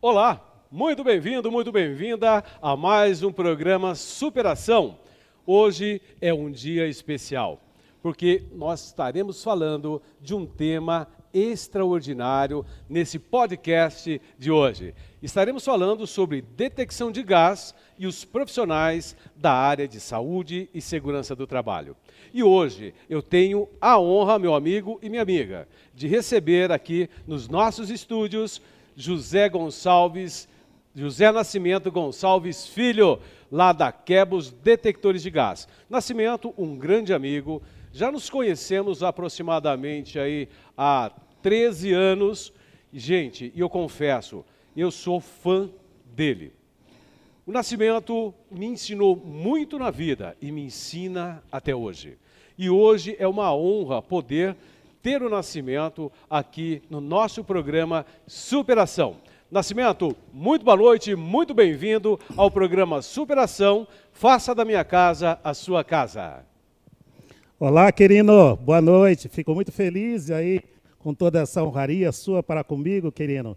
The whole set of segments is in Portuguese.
Olá, muito bem-vindo, muito bem-vinda a mais um programa Superação. Hoje é um dia especial, porque nós estaremos falando de um tema extraordinário nesse podcast de hoje. Estaremos falando sobre detecção de gás e os profissionais da área de saúde e segurança do trabalho. E hoje eu tenho a honra, meu amigo e minha amiga, de receber aqui nos nossos estúdios José Gonçalves, José Nascimento Gonçalves Filho, lá da Quebos Detectores de Gás. Nascimento, um grande amigo, já nos conhecemos aproximadamente aí há 13 anos. Gente, e eu confesso, eu sou fã dele. O Nascimento me ensinou muito na vida e me ensina até hoje. E hoje é uma honra poder ter o Nascimento aqui no nosso programa Superação. Nascimento, muito boa noite, muito bem-vindo ao programa Superação. Faça da minha casa a sua casa. Olá, querido, boa noite. Fico muito feliz aí com toda essa honraria sua para comigo, querido.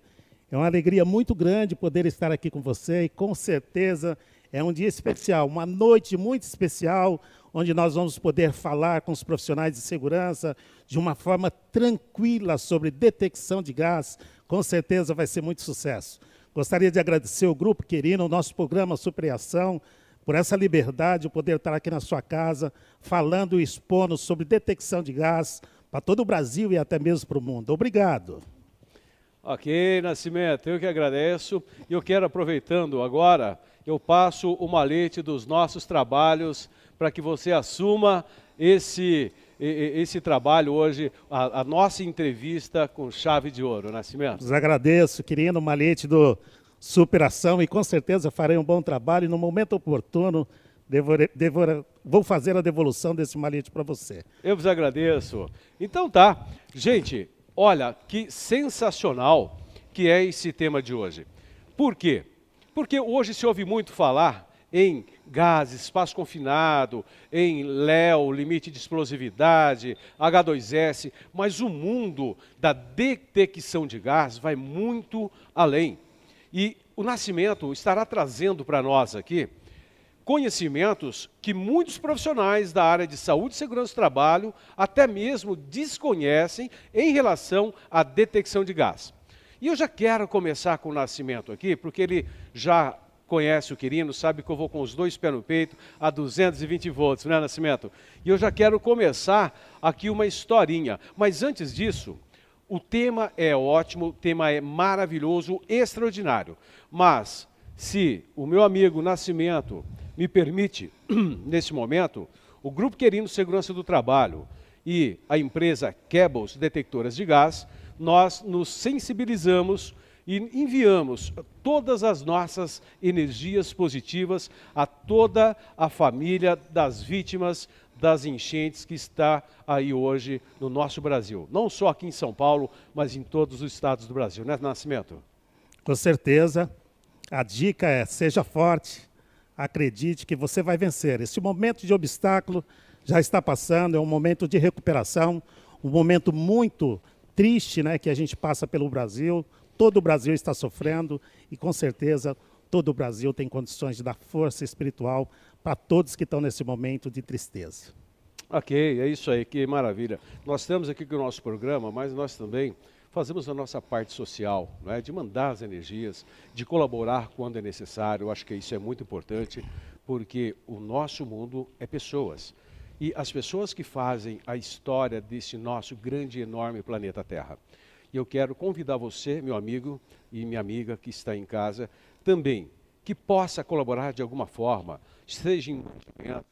É uma alegria muito grande poder estar aqui com você e com certeza é um dia especial, uma noite muito especial, onde nós vamos poder falar com os profissionais de segurança de uma forma tranquila sobre detecção de gás. Com certeza vai ser muito sucesso. Gostaria de agradecer o grupo Querino, o nosso programa Superação, por essa liberdade de poder estar aqui na sua casa, falando e expondo sobre detecção de gás para todo o Brasil e até mesmo para o mundo. Obrigado. Ok, Nascimento, eu que agradeço. E eu quero, aproveitando agora, eu passo o malete dos nossos trabalhos para que você assuma esse, esse trabalho hoje, a, a, nossa entrevista com chave de ouro, Nascimento. Os agradeço, querido, o malete do Superação e com certeza farei um bom trabalho e no momento oportuno devore, devore, vou fazer a devolução desse malete para você. Eu vos agradeço. Então tá, gente, olha que sensacional que é esse tema de hoje. Por quê? Porque hoje se ouve muito falar em gás, espaço confinado, em LEO, limite de explosividade, H2S, mas o mundo da detecção de gás vai muito além. E o Nascimento estará trazendo para nós aqui conhecimentos que muitos profissionais da área de saúde e segurança do trabalho até mesmo desconhecem em relação à detecção de gás. E eu já quero começar com o Nascimento aqui, porque ele já conhece o Quirino, sabe que eu vou com os dois pés no peito a 220 volts, né, Nascimento? E eu já quero começar aqui uma historinha. Mas antes disso, o tema é ótimo, o tema é maravilhoso, extraordinário. Mas, se o meu amigo Nascimento me permite, nesse momento, o Grupo Querino Segurança do Trabalho e a empresa Cables Detectoras de Gás, nós nos sensibilizamos e enviamos todas as nossas energias positivas a toda a família das vítimas das enchentes que está aí hoje no nosso Brasil. Não só aqui em São Paulo, mas em todos os estados do Brasil, né, Nascimento? Com certeza. A dica é: seja forte, acredite que você vai vencer. Esse momento de obstáculo já está passando, é um momento de recuperação, um momento muito triste né, que a gente passa pelo Brasil, Todo o Brasil está sofrendo e, com certeza, todo o Brasil tem condições de dar força espiritual para todos que estão nesse momento de tristeza. Ok, é isso aí, que maravilha. Nós estamos aqui o nosso programa, mas nós também fazemos a nossa parte social, é, de mandar as energias, de colaborar quando é necessário. Eu acho que isso é muito importante, porque o nosso mundo é pessoas. E as pessoas que fazem a história desse nosso grande e enorme planeta Terra. E eu quero convidar você, meu amigo e minha amiga que está em casa, também, que possa colaborar de alguma forma, seja em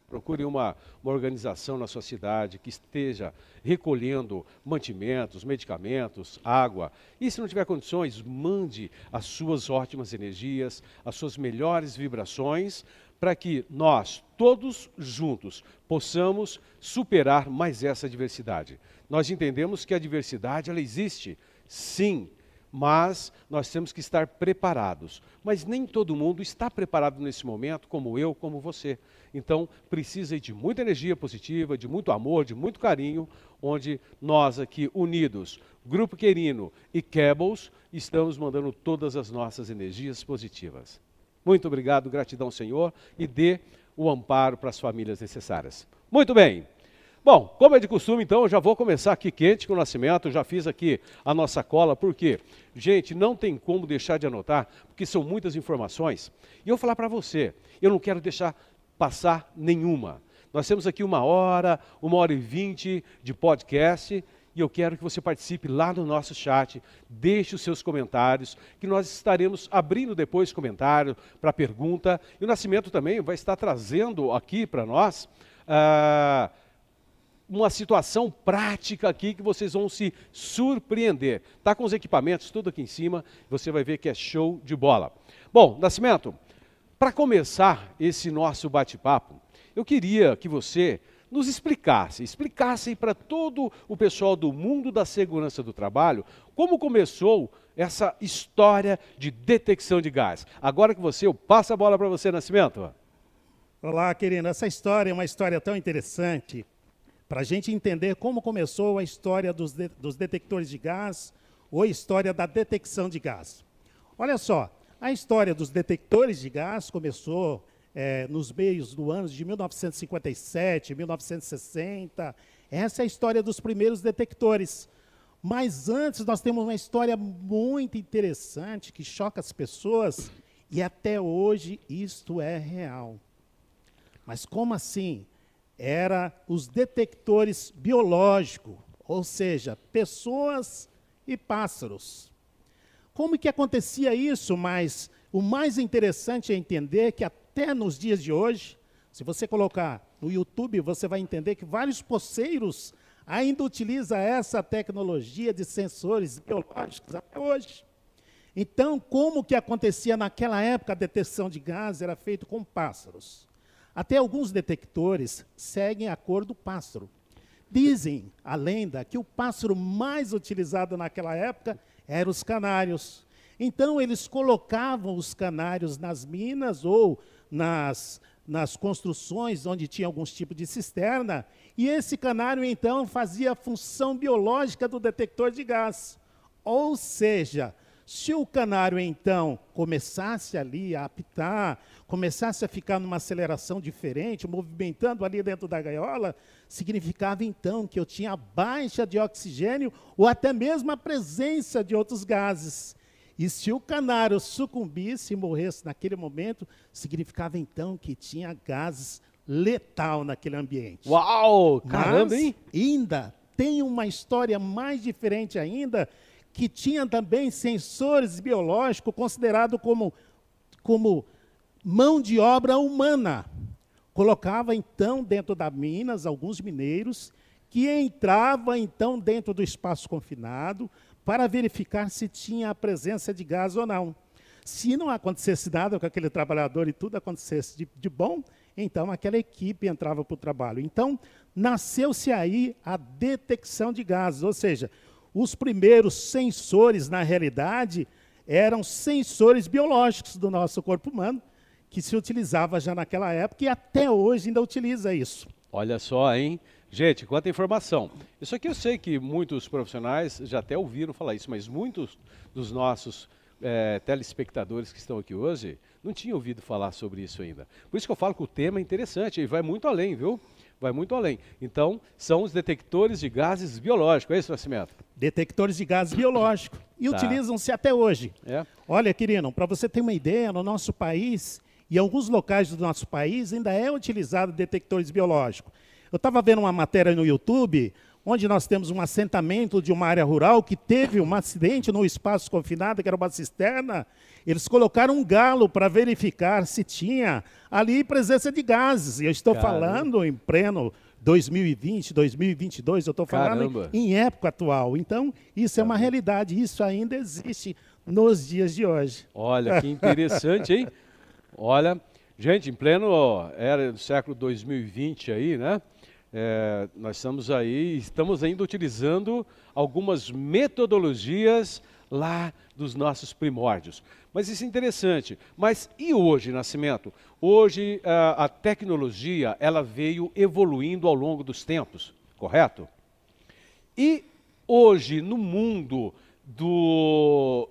procure uma, uma organização na sua cidade que esteja recolhendo mantimentos, medicamentos, água. E se não tiver condições, mande as suas ótimas energias, as suas melhores vibrações, para que nós, todos juntos, possamos superar mais essa diversidade. Nós entendemos que a diversidade ela existe, sim, mas nós temos que estar preparados. Mas nem todo mundo está preparado nesse momento, como eu, como você. Então, precisa de muita energia positiva, de muito amor, de muito carinho, onde nós aqui unidos, Grupo Querino e Cables, estamos mandando todas as nossas energias positivas. Muito obrigado, gratidão, Senhor, e dê o amparo para as famílias necessárias. Muito bem. Bom, como é de costume, então, eu já vou começar aqui quente com o nascimento, já fiz aqui a nossa cola, porque, gente, não tem como deixar de anotar, porque são muitas informações. E eu vou falar para você, eu não quero deixar passar nenhuma. Nós temos aqui uma hora, uma hora e vinte de podcast, e eu quero que você participe lá no nosso chat, deixe os seus comentários, que nós estaremos abrindo depois comentário para pergunta, e o Nascimento também vai estar trazendo aqui para nós... Uh, uma situação prática aqui que vocês vão se surpreender. Tá com os equipamentos tudo aqui em cima, você vai ver que é show de bola. Bom, Nascimento, para começar esse nosso bate-papo, eu queria que você nos explicasse, explicasse para todo o pessoal do mundo da segurança do trabalho como começou essa história de detecção de gás. Agora que você, eu passo a bola para você, Nascimento. Olá, querido. Essa história é uma história tão interessante para a gente entender como começou a história dos, de, dos detectores de gás ou a história da detecção de gás. Olha só, a história dos detectores de gás começou é, nos meios do ano de 1957, 1960. Essa é a história dos primeiros detectores. Mas antes nós temos uma história muito interessante que choca as pessoas e até hoje isto é real. Mas como assim? Era os detectores biológicos, ou seja, pessoas e pássaros. Como que acontecia isso? Mas o mais interessante é entender que até nos dias de hoje, se você colocar no YouTube, você vai entender que vários poceiros ainda utilizam essa tecnologia de sensores biológicos até hoje. Então, como que acontecia naquela época a detecção de gás era feito com pássaros? Até alguns detectores seguem a cor do pássaro. Dizem a lenda que o pássaro mais utilizado naquela época eram os canários. Então, eles colocavam os canários nas minas ou nas, nas construções onde tinha alguns tipos de cisterna, e esse canário, então, fazia a função biológica do detector de gás. Ou seja, se o canário, então, começasse ali a apitar, começasse a ficar numa aceleração diferente, movimentando ali dentro da gaiola, significava então que eu tinha baixa de oxigênio ou até mesmo a presença de outros gases. E se o canário sucumbisse e morresse naquele momento, significava então que tinha gases letal naquele ambiente. Uau! Caramba, Mas, hein? ainda tem uma história mais diferente ainda, que tinha também sensores biológicos considerados como, como mão de obra humana. Colocava então dentro das minas alguns mineiros que entrava então dentro do espaço confinado para verificar se tinha a presença de gás ou não. Se não acontecesse nada com aquele trabalhador e tudo acontecesse de, de bom, então aquela equipe entrava para o trabalho. Então, nasceu-se aí a detecção de gases, ou seja, os primeiros sensores, na realidade, eram sensores biológicos do nosso corpo humano, que se utilizava já naquela época e até hoje ainda utiliza isso. Olha só, hein? Gente, quanta informação. Isso aqui eu sei que muitos profissionais já até ouviram falar isso, mas muitos dos nossos é, telespectadores que estão aqui hoje não tinham ouvido falar sobre isso ainda. Por isso que eu falo que o tema é interessante e vai muito além, viu? Vai muito além. Então, são os detectores de gases biológicos, é isso, Nascimento? Detectores de gases biológicos. E tá. utilizam-se até hoje. É. Olha, querido, para você ter uma ideia, no nosso país, e alguns locais do nosso país ainda é utilizado detectores biológicos. Eu estava vendo uma matéria no YouTube, onde nós temos um assentamento de uma área rural que teve um acidente no espaço confinado, que era uma cisterna. Eles colocaram um galo para verificar se tinha ali presença de gases. E eu estou Caramba. falando em pleno 2020, 2022, eu estou falando Caramba. em época atual. Então, isso Caramba. é uma realidade, isso ainda existe nos dias de hoje. Olha, que interessante, hein? Olha, gente, em pleno era do século 2020 aí, né? É, nós estamos aí, estamos ainda utilizando algumas metodologias lá dos nossos primórdios. Mas isso é interessante. Mas e hoje, Nascimento? Hoje a, a tecnologia ela veio evoluindo ao longo dos tempos, correto? E hoje, no mundo do,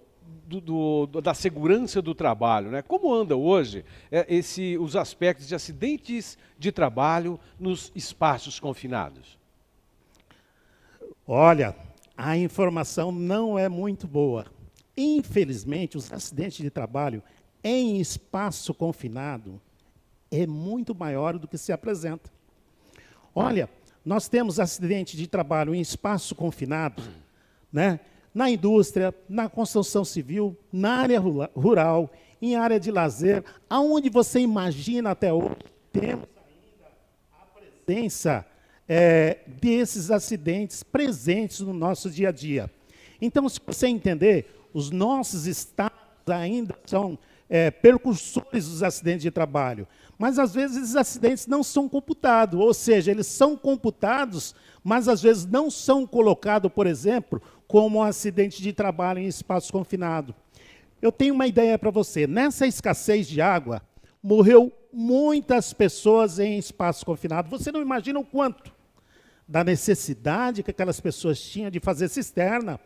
do, do, da segurança do trabalho, né? como anda hoje é, esse, os aspectos de acidentes de trabalho nos espaços confinados? Olha, a informação não é muito boa. Infelizmente, os acidentes de trabalho em espaço confinado é muito maior do que se apresenta. Olha, nós temos acidente de trabalho em espaço confinado, né? Na indústria, na construção civil, na área rural, em área de lazer, aonde você imagina até hoje, temos ainda a presença é, desses acidentes presentes no nosso dia a dia. Então, se você entender, os nossos estados ainda são é, percursores dos acidentes de trabalho. Mas às vezes esses acidentes não são computados, ou seja, eles são computados, mas às vezes não são colocados, por exemplo, como um acidente de trabalho em espaço confinado. Eu tenho uma ideia para você. Nessa escassez de água, morreu muitas pessoas em espaço confinado. Você não imagina o quanto da necessidade que aquelas pessoas tinham de fazer cisterna,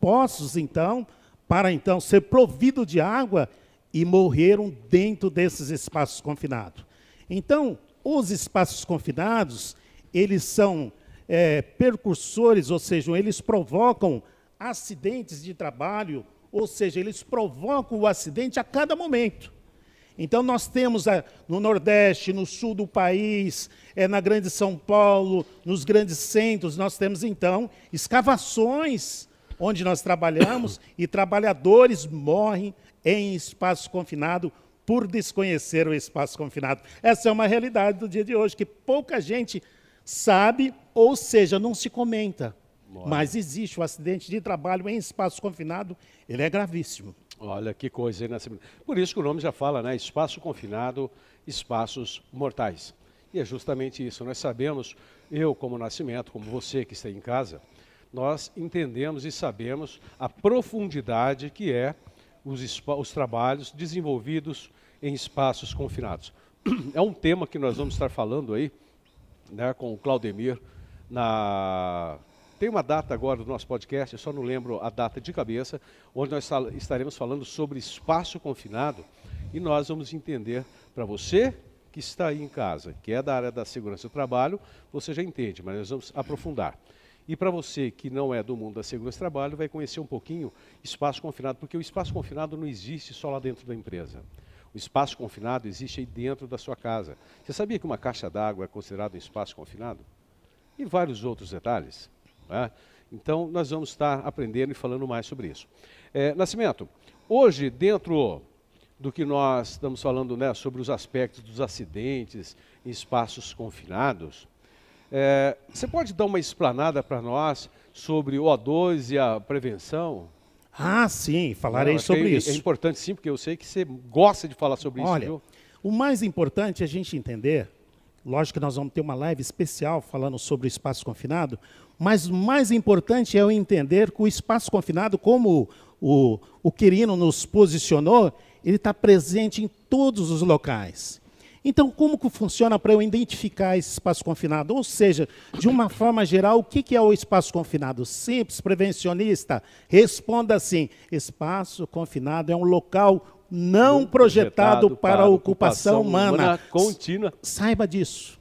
poços, então, para então ser provido de água e morreram dentro desses espaços confinados. Então, os espaços confinados, eles são é, percursores, ou seja, eles provocam acidentes de trabalho, ou seja, eles provocam o acidente a cada momento. Então, nós temos a, no Nordeste, no sul do país, é, na Grande São Paulo, nos grandes centros, nós temos, então, escavações onde nós trabalhamos e trabalhadores morrem em espaço confinado por desconhecer o espaço confinado. Essa é uma realidade do dia de hoje, que pouca gente sabe, ou seja, não se comenta. Mas existe o acidente de trabalho em espaço confinado, ele é gravíssimo. Olha que coisa, hein, Nascimento? Por isso que o nome já fala, né? Espaço confinado, espaços mortais. E é justamente isso. Nós sabemos, eu como Nascimento, como você que está em casa, nós entendemos e sabemos a profundidade que é os, os trabalhos desenvolvidos em espaços confinados. É um tema que nós vamos estar falando aí né, com o Claudemir na tem uma data agora do nosso podcast, eu só não lembro a data de cabeça, onde nós estaremos falando sobre espaço confinado e nós vamos entender para você que está aí em casa, que é da área da segurança do trabalho, você já entende, mas nós vamos aprofundar. E para você que não é do mundo da segurança do trabalho, vai conhecer um pouquinho espaço confinado, porque o espaço confinado não existe só lá dentro da empresa. O espaço confinado existe aí dentro da sua casa. Você sabia que uma caixa d'água é considerado um espaço confinado? E vários outros detalhes. Né? Então, nós vamos estar aprendendo e falando mais sobre isso. É, Nascimento, hoje, dentro do que nós estamos falando né, sobre os aspectos dos acidentes em espaços confinados, é, você pode dar uma explanada para nós sobre o O2 e a prevenção? Ah, sim, falarei Não, sobre é, isso. É importante sim, porque eu sei que você gosta de falar sobre Olha, isso. Olha, o mais importante é a gente entender, lógico que nós vamos ter uma live especial falando sobre o espaço confinado, mas o mais importante é eu entender que o espaço confinado, como o, o Quirino nos posicionou, ele está presente em todos os locais. Então, como que funciona para eu identificar esse espaço confinado? Ou seja, de uma forma geral, o que é o espaço confinado? Simples, prevencionista, responda assim: espaço confinado é um local não projetado, projetado para, para ocupação, ocupação humana. humana contínua. Saiba disso.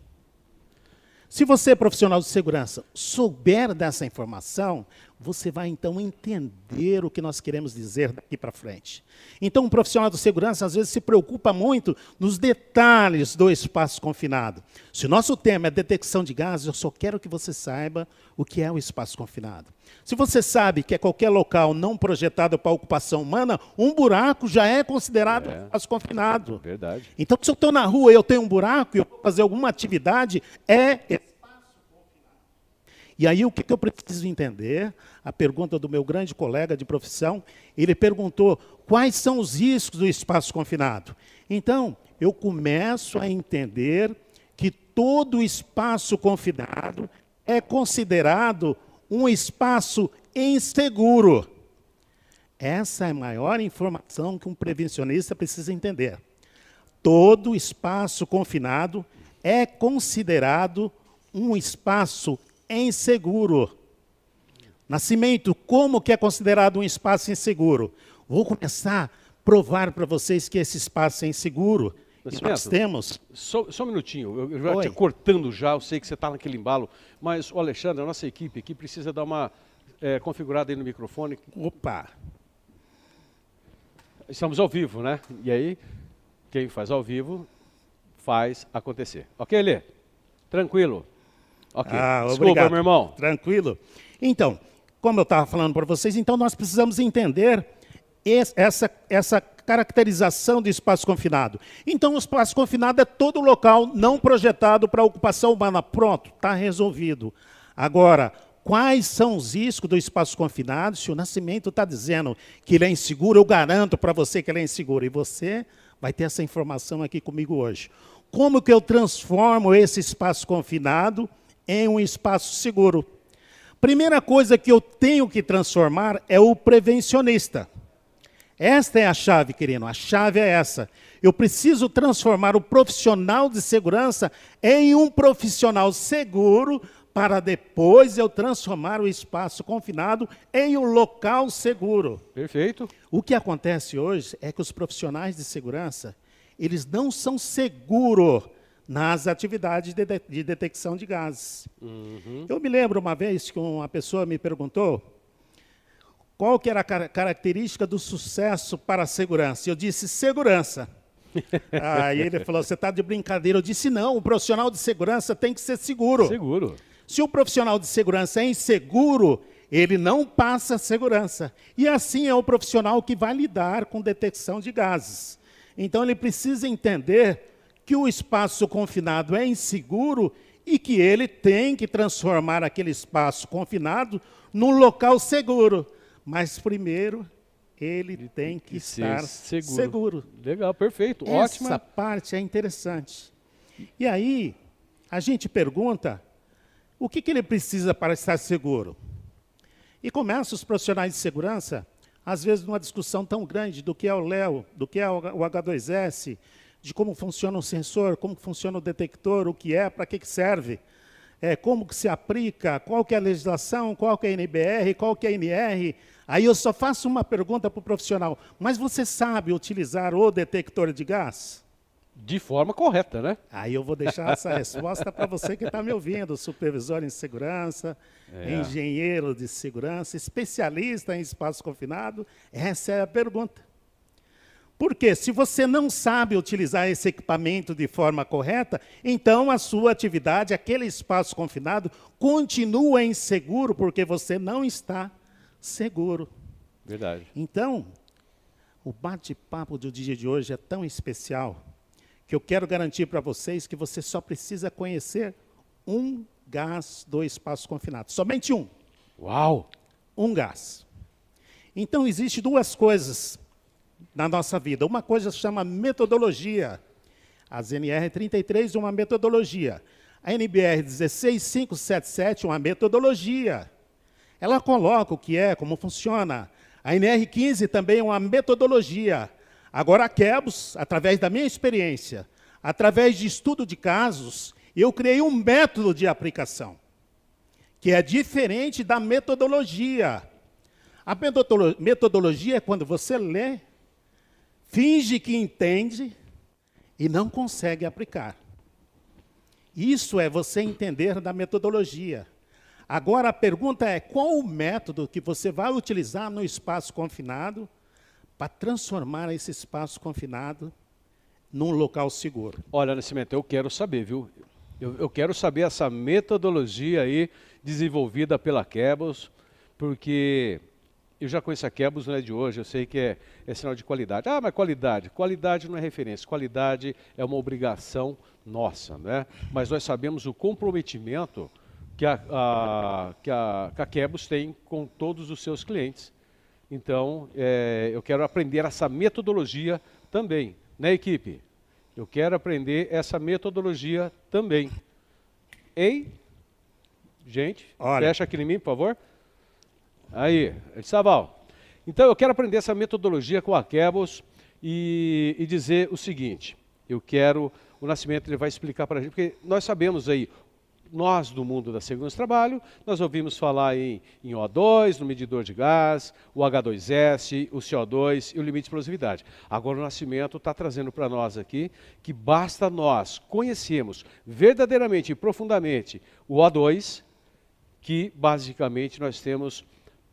Se você, profissional de segurança, souber dessa informação, você vai então entender o que nós queremos dizer daqui para frente. Então, um profissional de segurança às vezes se preocupa muito nos detalhes do espaço confinado. Se o nosso tema é detecção de gases, eu só quero que você saiba o que é o espaço confinado. Se você sabe que é qualquer local não projetado para ocupação humana, um buraco já é considerado é. espaço confinado. Verdade. Então, se eu estou na rua e eu tenho um buraco e eu vou fazer alguma atividade, é e aí o que, eu preciso entender? A pergunta do meu grande colega de profissão, ele perguntou quais são os riscos do espaço confinado. Então, eu começo a entender que todo espaço confinado é considerado um espaço inseguro. Essa é a maior informação que um prevencionista precisa entender. Todo espaço confinado é considerado um espaço inseguro. Nascimento, como que é considerado um espaço inseguro? Vou começar a provar para vocês que esse espaço é inseguro. E nós temos. Só, só um minutinho, eu, eu já te cortando já, eu sei que você está naquele embalo, mas o Alexandre, a nossa equipe aqui precisa dar uma é, configurada aí no microfone. Opa! Estamos ao vivo, né? E aí, quem faz ao vivo faz acontecer. Ok, Lê? Tranquilo? Ok. Ah, Desculpa, obrigado. meu irmão. Tranquilo. Então, como eu estava falando para vocês, então nós precisamos entender essa, essa caracterização do espaço confinado. Então, o espaço confinado é todo local não projetado para ocupação humana. Pronto, está resolvido. Agora, quais são os riscos do espaço confinado? Se o nascimento está dizendo que ele é inseguro, eu garanto para você que ele é inseguro. E você vai ter essa informação aqui comigo hoje. Como que eu transformo esse espaço confinado em um espaço seguro? Primeira coisa que eu tenho que transformar é o prevencionista. Esta é a chave, querido. A chave é essa. Eu preciso transformar o profissional de segurança em um profissional seguro para depois eu transformar o espaço confinado em um local seguro. Perfeito. O que acontece hoje é que os profissionais de segurança, eles não são seguros nas atividades de, de, de detecção de gases. Uhum. Eu me lembro uma vez que uma pessoa me perguntou qual que era a car característica do sucesso para a segurança. Eu disse segurança. Aí ele falou: você está de brincadeira. Eu disse: não, o profissional de segurança tem que ser seguro. Seguro. Se o profissional de segurança é inseguro, ele não passa segurança. E assim é o profissional que vai lidar com detecção de gases. Então ele precisa entender que o espaço confinado é inseguro e que ele tem que transformar aquele espaço confinado num local seguro. Mas primeiro ele, ele tem que, que estar seguro. seguro. Legal, perfeito, Essa ótima. Essa parte é interessante. E aí a gente pergunta o que, que ele precisa para estar seguro. E começa os profissionais de segurança, às vezes numa discussão tão grande do que é o Léo, do que é o H2S, de como funciona o sensor, como funciona o detector, o que é, para que, que serve, é, como que se aplica, qual que é a legislação, qual que é a NBR, qual que é a NR. Aí eu só faço uma pergunta para o profissional, mas você sabe utilizar o detector de gás? De forma correta, né? Aí eu vou deixar essa resposta para você que está me ouvindo, supervisor em segurança, é. engenheiro de segurança, especialista em espaço confinado. Essa é a pergunta. Porque se você não sabe utilizar esse equipamento de forma correta, então a sua atividade, aquele espaço confinado, continua inseguro porque você não está seguro. Verdade. Então, o bate-papo do dia de hoje é tão especial que eu quero garantir para vocês que você só precisa conhecer um gás do espaço confinado. Somente um. Uau! Um gás. Então, existe duas coisas na nossa vida. Uma coisa se chama metodologia. A ZNR 33, uma metodologia. A NBR 16577, uma metodologia. Ela coloca o que é, como funciona. A NR15 também é uma metodologia. Agora, a Quebos, através da minha experiência, através de estudo de casos, eu criei um método de aplicação, que é diferente da metodologia. A metodologia é quando você lê finge que entende e não consegue aplicar. Isso é você entender da metodologia. Agora a pergunta é: qual o método que você vai utilizar no espaço confinado para transformar esse espaço confinado num local seguro? Olha, Nascimento, eu quero saber, viu? Eu, eu quero saber essa metodologia aí desenvolvida pela Kebos, porque eu já conheço a Kebus, não é de hoje, eu sei que é, é sinal de qualidade. Ah, mas qualidade. Qualidade não é referência, qualidade é uma obrigação nossa, né? Mas nós sabemos o comprometimento que a, a, que a, que a Kebus tem com todos os seus clientes. Então, é, eu quero aprender essa metodologia também, né, equipe? Eu quero aprender essa metodologia também. Ei, gente, Olha. fecha aqui em mim, por favor. Aí, Saval, Então eu quero aprender essa metodologia com a Kebos e, e dizer o seguinte: eu quero, o Nascimento ele vai explicar para a gente, porque nós sabemos aí nós do mundo da segurança do trabalho, nós ouvimos falar em, em O2, no medidor de gás, o H2S, o CO2 e o limite de explosividade. Agora o Nascimento está trazendo para nós aqui que basta nós conhecermos verdadeiramente e profundamente o O2, que basicamente nós temos,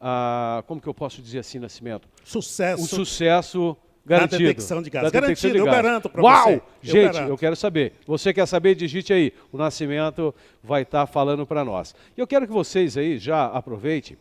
ah, como que eu posso dizer assim, Nascimento? Sucesso. Um sucesso Garantido. Na detecção de gás. Garantido, de gás. eu garanto para você. Uau! Gente, eu, eu, quero saber. Você quer saber? Digite aí. O Nascimento vai estar tá falando para nós. E eu quero que vocês aí já aproveitem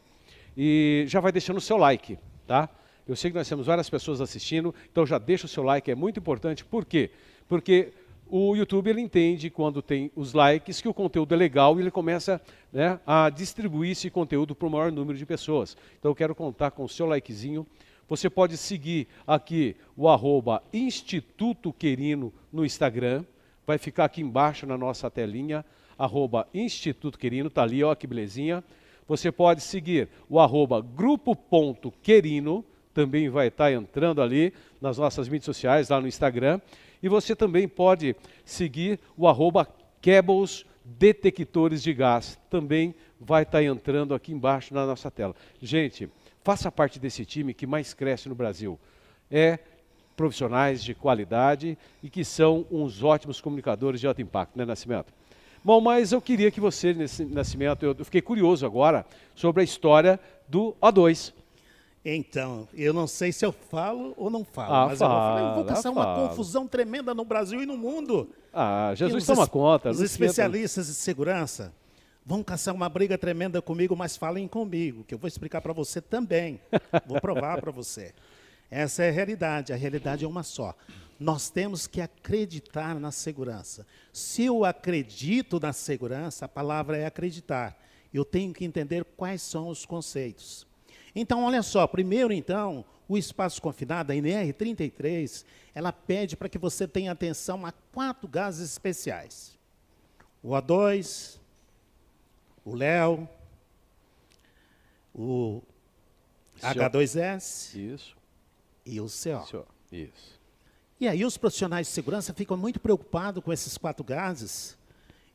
e já vai deixando o seu like, tá? Eu sei que nós temos várias pessoas assistindo, então já deixa o seu like, é muito importante. Por quê? Porque o YouTube ele entende quando tem os likes que o conteúdo é legal e ele começa né, a distribuir esse conteúdo para o maior número de pessoas. Então eu quero contar com o seu likezinho você pode seguir aqui o arroba Instituto Querino no Instagram. Vai ficar aqui embaixo na nossa telinha, arroba Instituto Querino, está ali, ó que belezinha. Você pode seguir o arroba grupo.querino, também vai estar tá entrando ali nas nossas mídias sociais, lá no Instagram. E você também pode seguir o arroba Cables Detectores de Gás, também vai estar tá entrando aqui embaixo na nossa tela. Gente, faça parte desse time que mais cresce no Brasil. É profissionais de qualidade e que são uns ótimos comunicadores de alto impacto, né, Nascimento? Bom, mas eu queria que você, nesse Nascimento, eu fiquei curioso agora sobre a história do O2. Então, eu não sei se eu falo ou não falo, ah, mas fala, eu, vou, caçar uma fala. confusão tremenda no Brasil e no mundo. Ah, Jesus toma conta. Os especialistas de segurança Vão caçar uma briga tremenda comigo, mas falem comigo, que eu vou explicar para você também. Vou provar para você. Essa é a realidade. A realidade é uma só. Nós temos que acreditar na segurança. Se eu acredito na segurança, a palavra é acreditar. Eu tenho que entender quais são os conceitos. Então, olha só, primeiro então, o espaço confinado, a NR33, ela pede para que você tenha atenção a quatro gases especiais. O O2, o Léo, o H2S Isso. e o CO. Isso. E aí os profissionais de segurança ficam muito preocupados com esses quatro gases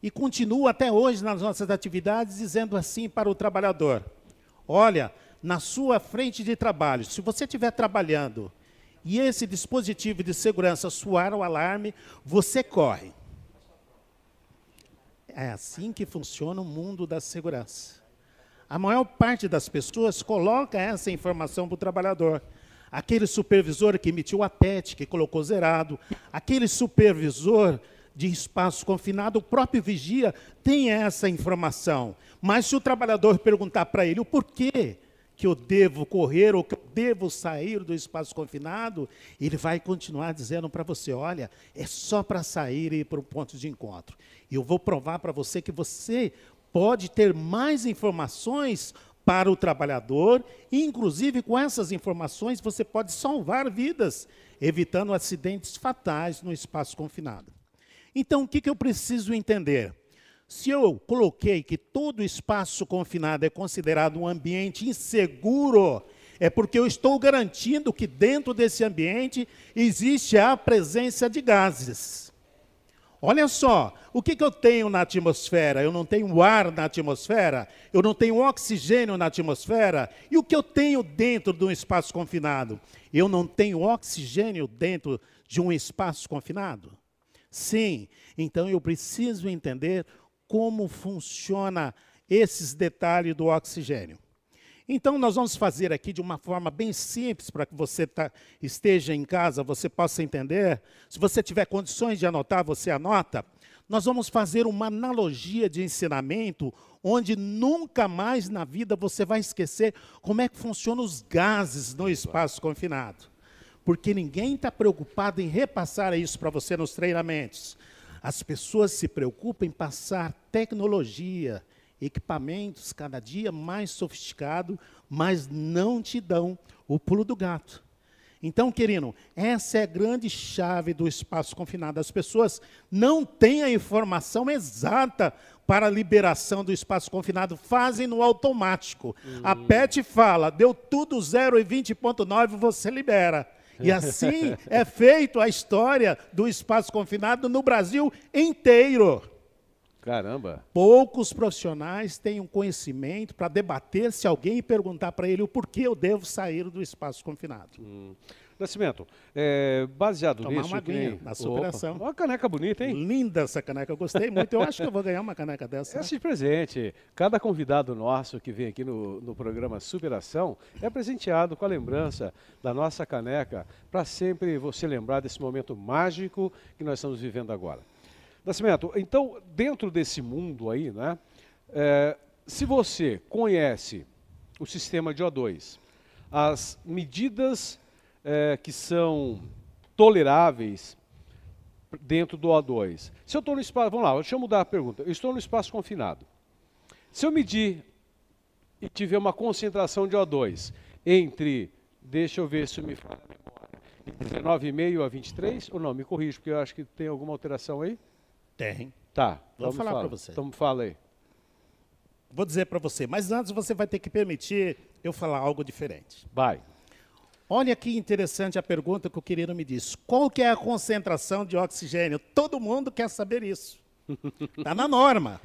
e continuam até hoje nas nossas atividades dizendo assim para o trabalhador: olha, na sua frente de trabalho, se você estiver trabalhando e esse dispositivo de segurança soar o alarme, você corre. É assim que funciona o mundo da segurança. A maior parte das pessoas coloca essa informação para o trabalhador. Aquele supervisor que emitiu a PET, que colocou zerado, aquele supervisor de espaço confinado, o próprio vigia tem essa informação. Mas se o trabalhador perguntar para ele o porquê que eu devo correr ou que eu devo sair do espaço confinado, ele vai continuar dizendo para você: olha, é só para sair e ir para o ponto de encontro. E eu vou provar para você que você pode ter mais informações para o trabalhador, e inclusive com essas informações você pode salvar vidas, evitando acidentes fatais no espaço confinado. Então, o que, que eu preciso entender? Se eu coloquei que todo espaço confinado é considerado um ambiente inseguro, é porque eu estou garantindo que dentro desse ambiente existe a presença de gases. Olha só, o que, que, eu tenho na atmosfera? Eu não tenho ar na atmosfera? Eu não tenho oxigênio na atmosfera? E o que eu tenho dentro de um espaço confinado? Eu não tenho oxigênio dentro de um espaço confinado? Sim, então eu preciso entender como funciona esses detalhes do oxigênio. Então, nós vamos fazer aqui de uma forma bem simples para que você tá, esteja em casa, você possa entender. Se você tiver condições de anotar, você anota. Nós vamos fazer uma analogia de ensinamento onde nunca mais na vida você vai esquecer como é que funcionam os gases no espaço confinado. Porque ninguém está preocupado em repassar isso para você nos treinamentos. As pessoas se preocupam em passar tecnologia, equipamentos cada dia mais sofisticados, mas não te dão o pulo do gato. Então, querido, essa é a grande chave do espaço confinado. As pessoas não têm a informação exata para a liberação do espaço confinado, fazem no automático. Hum. A PET fala, deu tudo 0 e 20.9, você libera. E assim é feito a história do espaço confinado no Brasil inteiro. Caramba! Poucos profissionais têm um conhecimento para debater se alguém perguntar para ele o porquê eu devo sair do espaço confinado. Hum. Nascimento, é, baseado Tomar nisso... uma aguinha, na superação. Opa, uma caneca bonita, hein? Linda essa caneca, eu gostei muito. Eu acho que eu vou ganhar uma caneca dessa. Esse né? presente, cada convidado nosso que vem aqui no, no programa Superação é presenteado com a lembrança da nossa caneca para sempre você lembrar desse momento mágico que nós estamos vivendo agora. Nascimento, então, dentro desse mundo aí, né, é, se você conhece o sistema de O2, as medidas é, que são toleráveis dentro do O2. Se eu estou no espaço, vamos lá, deixa eu mudar a pergunta. Eu estou no espaço confinado. Se eu medir e tiver uma concentração de O2 entre, deixa eu ver se me fala a memória, 19,5 a 23, ou não, me corrija, porque eu acho que tem alguma alteração aí? Tem. Tá, vou falar para você. Então fala aí. Vou dizer para você, mas antes você vai ter que permitir eu falar algo diferente. Vai. Olha que interessante a pergunta que o querido me disse. Qual que é a concentração de oxigênio? Todo mundo quer saber isso. Está na norma.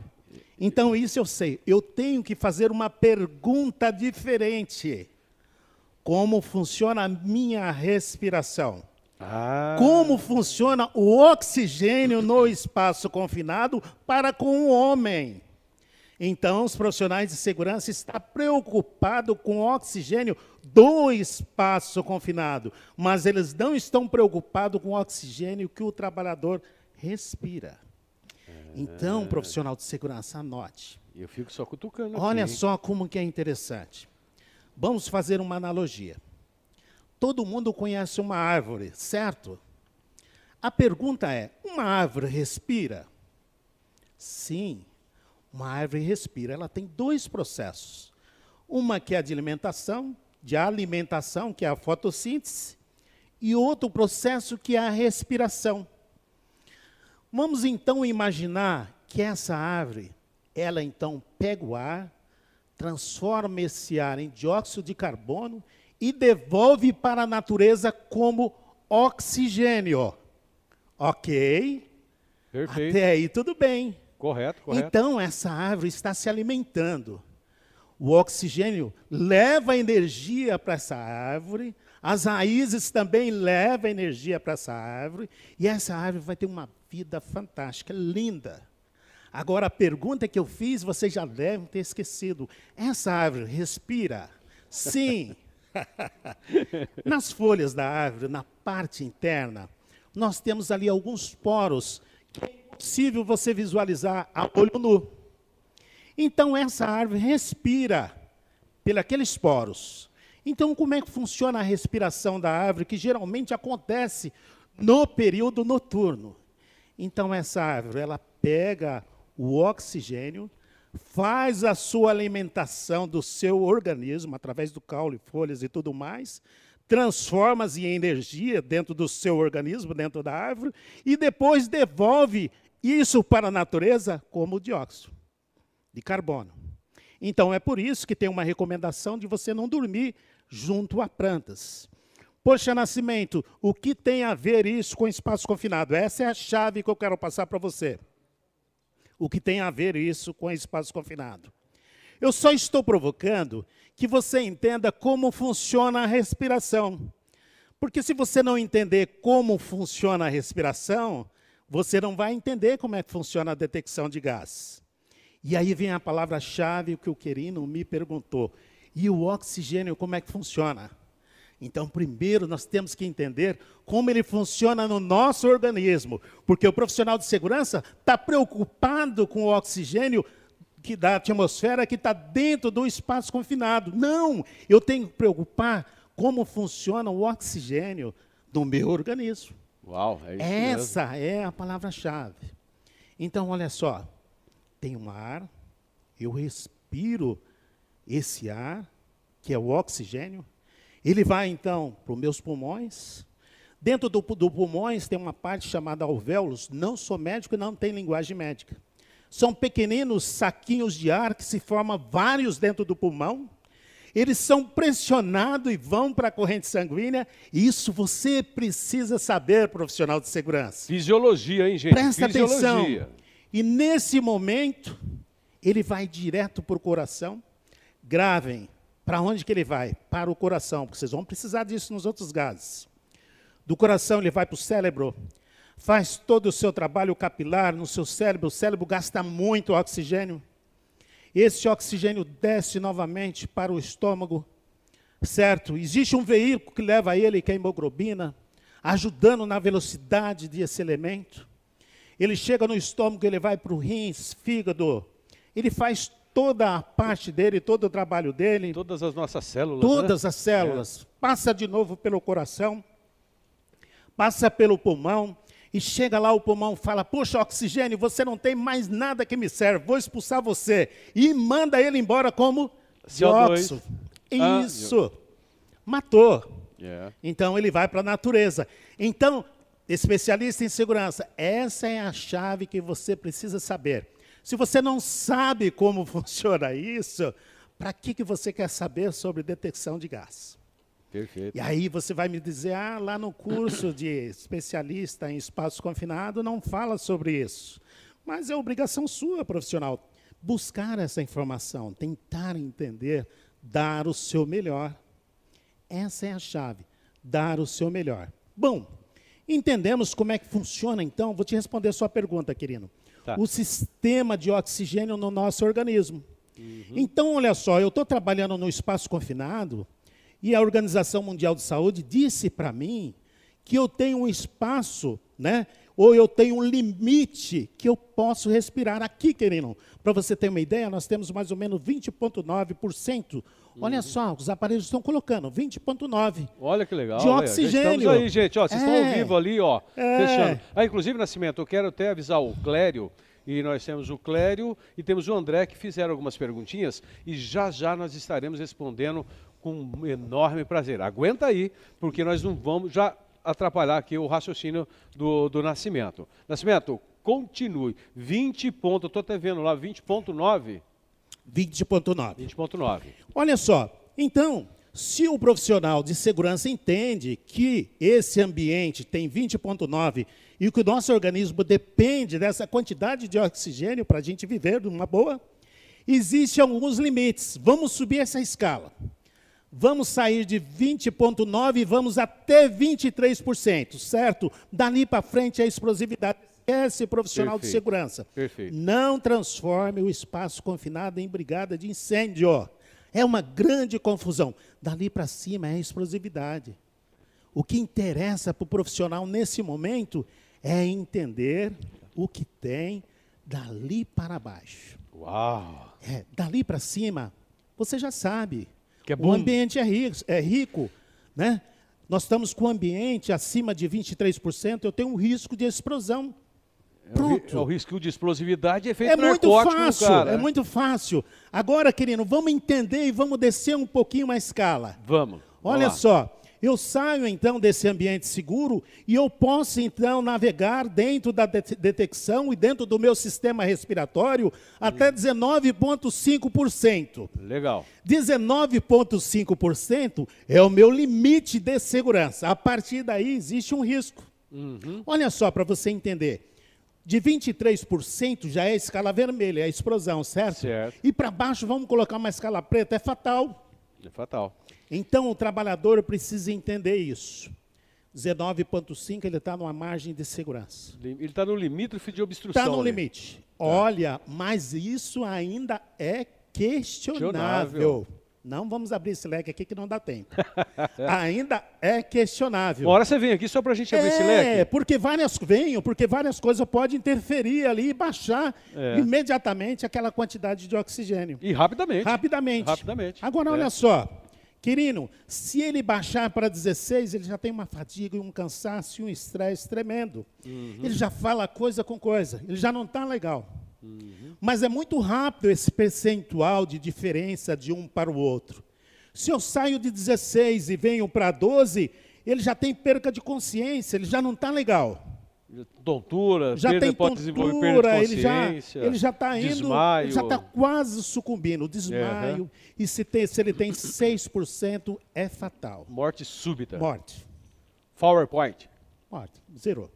Então, isso eu sei. Eu tenho que fazer uma pergunta diferente. Como funciona a minha respiração? Ah. Como funciona o oxigênio no espaço confinado para com o homem? Então, os profissionais de segurança estão preocupados com o oxigênio do espaço confinado, mas eles não estão preocupados com o oxigênio que o trabalhador respira. Então, profissional de segurança, anote. Eu fico só cutucando. Olha aqui, só como que é interessante. Vamos fazer uma analogia. Todo mundo conhece uma árvore, certo? A pergunta é: uma árvore respira? Sim, uma árvore respira. Ela tem dois processos. Uma que é a de alimentação, de alimentação, que é a fotossíntese, e outro processo que é a respiração. Vamos então imaginar que essa árvore, ela então pega o ar, transforma esse ar em dióxido de carbono e devolve para a natureza como oxigênio. Ok? Perfeito. Até aí tudo bem. Correto, correto. Então, essa árvore está se alimentando. O oxigênio leva energia para essa árvore, as raízes também levam energia para essa árvore, e essa árvore vai ter uma vida fantástica, linda. Agora, a pergunta que eu fiz, vocês já devem ter esquecido. Essa árvore respira? Sim. Nas folhas da árvore, na parte interna, nós temos ali alguns poros possível você visualizar a olho nu. Então essa árvore respira pelos poros. Então como é que funciona a respiração da árvore que geralmente acontece no período noturno? Então essa árvore ela pega o oxigênio, faz a sua alimentação do seu organismo através do caule, folhas e tudo mais, transforma-se em energia dentro do seu organismo, dentro da árvore, e depois devolve isso para a natureza como dióxido de carbono. Então é por isso que tem uma recomendação de você não dormir junto a plantas. Poxa, Nascimento, o que tem a ver isso com espaço confinado? Essa é a chave que eu quero passar para você. O que tem a ver isso com espaço confinado? Eu só estou provocando que você entenda como funciona a respiração. Porque se você não entender como funciona a respiração, você não vai entender como é que funciona a detecção de gás. E aí vem a palavra-chave que o Querino me perguntou. E o oxigênio, como é que funciona? Então, primeiro nós temos que entender como ele funciona no nosso organismo, porque o profissional de segurança está preocupado com o oxigênio que da atmosfera que está dentro do espaço confinado. Não, eu tenho que preocupar como funciona o oxigênio do meu organismo. Uau, é isso Essa mesmo. é a palavra-chave. Então, olha só, tem um ar, eu respiro esse ar, que é o oxigênio, ele vai então para os meus pulmões. Dentro do, do pulmões tem uma parte chamada alvéolos. Não sou médico e não tenho linguagem médica. São pequeninos saquinhos de ar que se formam vários dentro do pulmão. Eles são pressionados e vão para a corrente sanguínea. Isso você precisa saber, profissional de segurança. Fisiologia, hein, gente? Presta Fisiologia. atenção. E nesse momento, ele vai direto para o coração. Gravem. Para onde que ele vai? Para o coração, porque vocês vão precisar disso nos outros gases. Do coração ele vai para o cérebro, faz todo o seu trabalho capilar no seu cérebro, o cérebro gasta muito oxigênio. Esse oxigênio desce novamente para o estômago, certo? Existe um veículo que leva ele, que é a hemoglobina, ajudando na velocidade desse elemento. Ele chega no estômago, ele vai para o rins, fígado, ele faz toda a parte dele, todo o trabalho dele. Todas as nossas células. Todas né? as células. É. Passa de novo pelo coração, passa pelo pulmão, e chega lá o pulmão fala: Poxa, oxigênio, você não tem mais nada que me serve, vou expulsar você. E manda ele embora como dióxido. Ah, Isso. Matou. Yeah. Então ele vai para a natureza. Então, especialista em segurança, essa é a chave que você precisa saber. Se você não sabe como funciona isso, para que, que você quer saber sobre detecção de gás? Perfeito. E aí você vai me dizer, ah, lá no curso de especialista em espaço confinado não fala sobre isso. Mas é obrigação sua, profissional, buscar essa informação, tentar entender, dar o seu melhor. Essa é a chave, dar o seu melhor. Bom, entendemos como é que funciona, então, vou te responder a sua pergunta, querido tá. o sistema de oxigênio no nosso organismo. Uhum. Então, olha só, eu estou trabalhando no espaço confinado e a Organização Mundial de Saúde disse para mim que eu tenho um espaço, né? Ou eu tenho um limite que eu posso respirar aqui, querido. Para você ter uma ideia, nós temos mais ou menos 20,9%. Olha uhum. só, os aparelhos estão colocando 20,9%. Olha que legal. De oxigênio. Estamos aí, gente. Ó, vocês é. estão ao vivo ali, ó, é. fechando. Ah, inclusive, Nascimento, eu quero até avisar o Clério e nós temos o Clério e temos o André que fizeram algumas perguntinhas e já já nós estaremos respondendo com enorme prazer. Aguenta aí, porque nós não vamos já atrapalhar aqui o raciocínio do, do Nascimento. Nascimento, continue. 20 pontos, estou até vendo lá, 20.9. 20.9. 20.9. Olha só, então, se o profissional de segurança entende que esse ambiente tem 20.9 e que o nosso organismo depende dessa quantidade de oxigênio para a gente viver de uma boa, existem alguns limites. Vamos subir essa escala. Vamos sair de 20,9% e vamos até 23%, certo? Dali para frente a explosividade. Esse profissional Perfeito. de segurança. Perfeito. Não transforme o espaço confinado em brigada de incêndio. É uma grande confusão. Dali para cima é a explosividade. O que interessa para o profissional nesse momento é entender o que tem dali para baixo. Uau! É, dali para cima, você já sabe. É o ambiente é rico, é rico, né? Nós estamos com o ambiente acima de 23%, eu tenho um risco de explosão. Pronto. É o, risco de explosividade é feito É muito fácil, cara, é muito fácil. Agora, querido, vamos entender e vamos descer um pouquinho a escala. Vamos. Olha só, eu saio então desse ambiente seguro e eu posso então navegar dentro da detecção e dentro do meu sistema respiratório até 19,5%. Legal. 19,5% é o meu limite de segurança. A partir daí existe um risco. Uhum. Olha só para você entender. De 23% já é escala vermelha, é a explosão, certo? Certo. E para baixo vamos colocar uma escala preta, é fatal. É fatal. Então o trabalhador precisa entender isso. 19,5 ele está numa margem de segurança. Ele está no limítrofe de obstrução. Está no limite. Tá. Olha, mas isso ainda é questionável. questionável. Não vamos abrir esse leque aqui que não dá tempo. ainda é questionável. Uma hora você vem aqui só para a gente abrir é, esse leque. É, porque várias venham, porque várias coisas podem interferir ali e baixar é. imediatamente aquela quantidade de oxigênio. E rapidamente. Rapidamente. Rapidamente. Agora, olha é. só. Querido, se ele baixar para 16, ele já tem uma fadiga, um cansaço e um estresse tremendo. Uhum. Ele já fala coisa com coisa, ele já não está legal. Uhum. Mas é muito rápido esse percentual de diferença de um para o outro. Se eu saio de 16 e venho para 12, ele já tem perca de consciência, ele já não está legal. Tontura, já perda, tem pode desenvolver perda de ele já ele já está indo, desmaio. ele já está quase sucumbindo, desmaio. E se, tem, se ele tem 6%, é fatal. Morte súbita. Morte. PowerPoint. Morte. Zerou.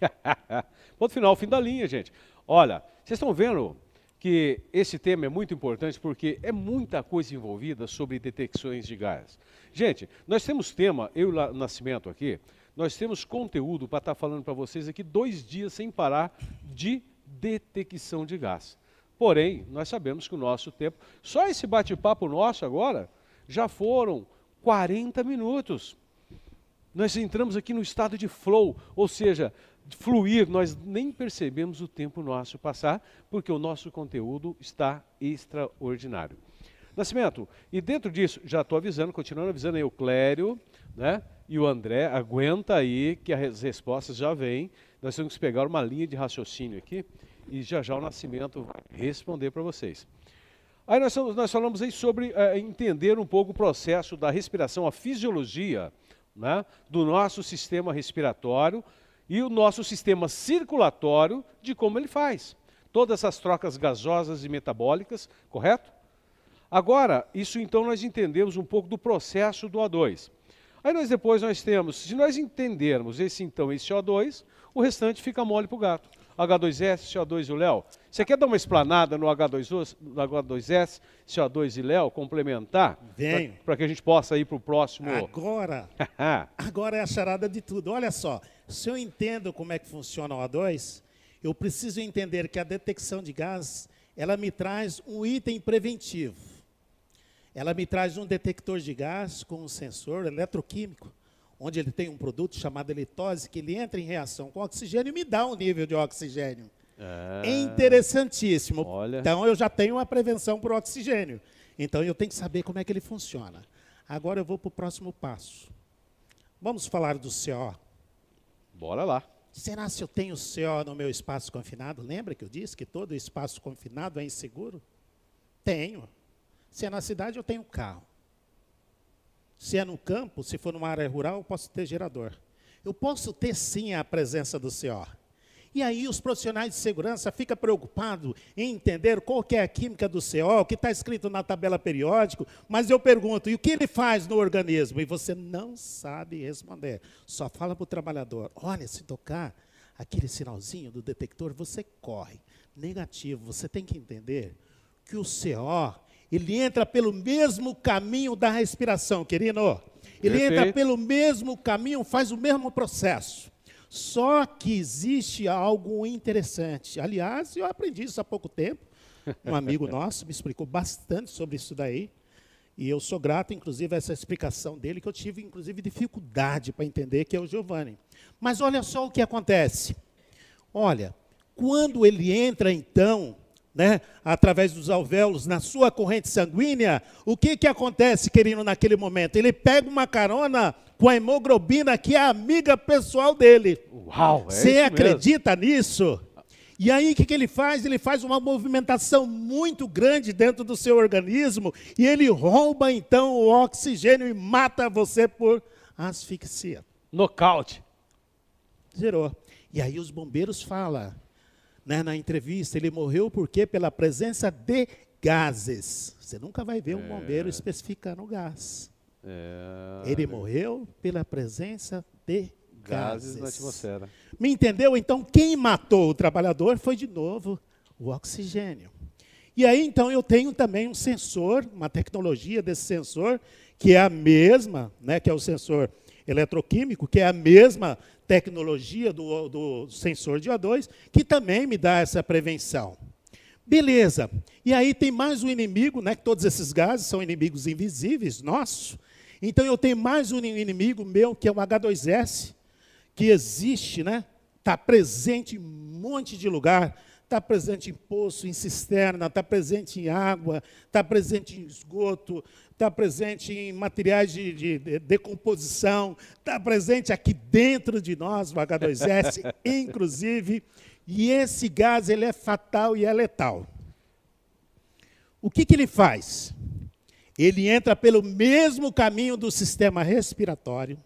Ponto final, fim da linha, gente. Olha, vocês estão vendo que esse tema é muito importante porque é muita coisa envolvida sobre detecções de gás. Gente, nós temos tema, eu e o Nascimento aqui, nós temos conteúdo para estar falando para vocês aqui dois dias sem parar de detecção de gás. Porém, nós sabemos que o nosso tempo, só esse bate-papo nosso agora, já foram 40 minutos. Nós entramos aqui no estado de flow, ou seja, fluir, nós nem percebemos o tempo nosso passar, porque o nosso conteúdo está extraordinário. Nascimento, e dentro disso, já estou avisando, continuando avisando aí o Clério, né? E o André, aguenta aí que as respostas já vêm. Nós temos que pegar uma linha de raciocínio aqui e já já o Nascimento responder para vocês. Aí nós, nós, falamos aí sobre é, entender um pouco o processo da respiração, a fisiologia né, do nosso sistema respiratório, e o nosso sistema circulatório de como ele faz. Todas essas trocas gasosas e metabólicas, correto? Agora, isso então nós entendemos um pouco do processo do O2. Aí nós depois nós temos, se nós entendermos esse então esse O2, o restante fica mole para o gato. H2S, CO2 e o Léo. Você quer dar uma explanada no H2S, no H2S CO2 e Léo, complementar? Venho. Para que a gente possa ir para o próximo. Agora, agora é a charada de tudo. Olha só, se eu entendo como é que funciona o O2, eu preciso entender que a detecção de gás, ela me traz um item preventivo. Ela me traz um detector de gás com um sensor eletroquímico onde ele tem um produto chamado elitose, que ele entra em reação com oxigênio e me dá um nível de oxigênio. Ah, é interessantíssimo. olha. Então eu já tenho uma prevenção para o oxigênio. Então eu tenho que saber como é que ele funciona. Agora eu vou para o próximo passo. Vamos falar do CO. Bora lá. Será se eu tenho CO no meu espaço confinado? Lembra que eu disse que todo espaço confinado é inseguro? Tenho. Se é na cidade, eu tenho carro. Se é no campo, se for numa área rural, eu posso ter gerador. Eu posso ter sim a presença do CO. E aí os profissionais de segurança ficam preocupados em entender qual que é a química do CO, o que está escrito na tabela periódica, mas eu pergunto, e o que ele faz no organismo? E você não sabe responder. Só fala para o trabalhador, olha, se tocar aquele sinalzinho do detector, você corre. Negativo, você tem que entender que o CO ele entra pelo mesmo caminho da respiração, querido. Ele Perfeito. entra pelo mesmo caminho, faz o mesmo processo. Só que existe algo interessante. Aliás, eu aprendi isso há pouco tempo. Um amigo nosso me explicou bastante sobre isso daí. E eu sou grato, inclusive, a essa explicação dele, que eu tive, inclusive, dificuldade para entender, que é o Giovanni. Mas olha só o que acontece. Olha, quando ele entra, então, né, através dos alvéolos na sua corrente sanguínea, o que, que acontece, querido, naquele momento? Ele pega uma carona com a hemoglobina que é a amiga pessoal dele. Uau, é Você acredita nisso? E aí o que, que ele faz? Ele faz uma movimentação muito grande dentro do seu organismo e ele rouba então o oxigênio e mata você por asfixia. mesmo. Nocaute. Zerou. E aí os bombeiros falam, né, na entrevista, ele morreu porque pela presença de gases. Você nunca vai ver um bombeiro especificando o gás. É, Ele morreu pela presença de gases gases. na atmosfera. Me entendeu? Então, quem matou o trabalhador foi de novo o oxigênio. E aí, então, eu tenho também um sensor, uma tecnologia desse sensor, que é a mesma, né, que é o sensor eletroquímico, que é a mesma tecnologia do, do sensor de O2, que também me dá essa prevenção. Beleza. E aí tem mais um inimigo, né? Que todos esses gases são inimigos invisíveis nossos. Então eu tenho mais um inimigo meu, que é o H2S, que existe, né? Está presente em um monte de lugar. Está presente em poço, em cisterna, está presente em água, está presente em esgoto, está presente em materiais de, de- de decomposição, está presente aqui dentro de nós, o H2S, inclusive. E esse gás ele é fatal e é letal. O que, que ele faz? Ele entra pelo mesmo caminho do sistema respiratório,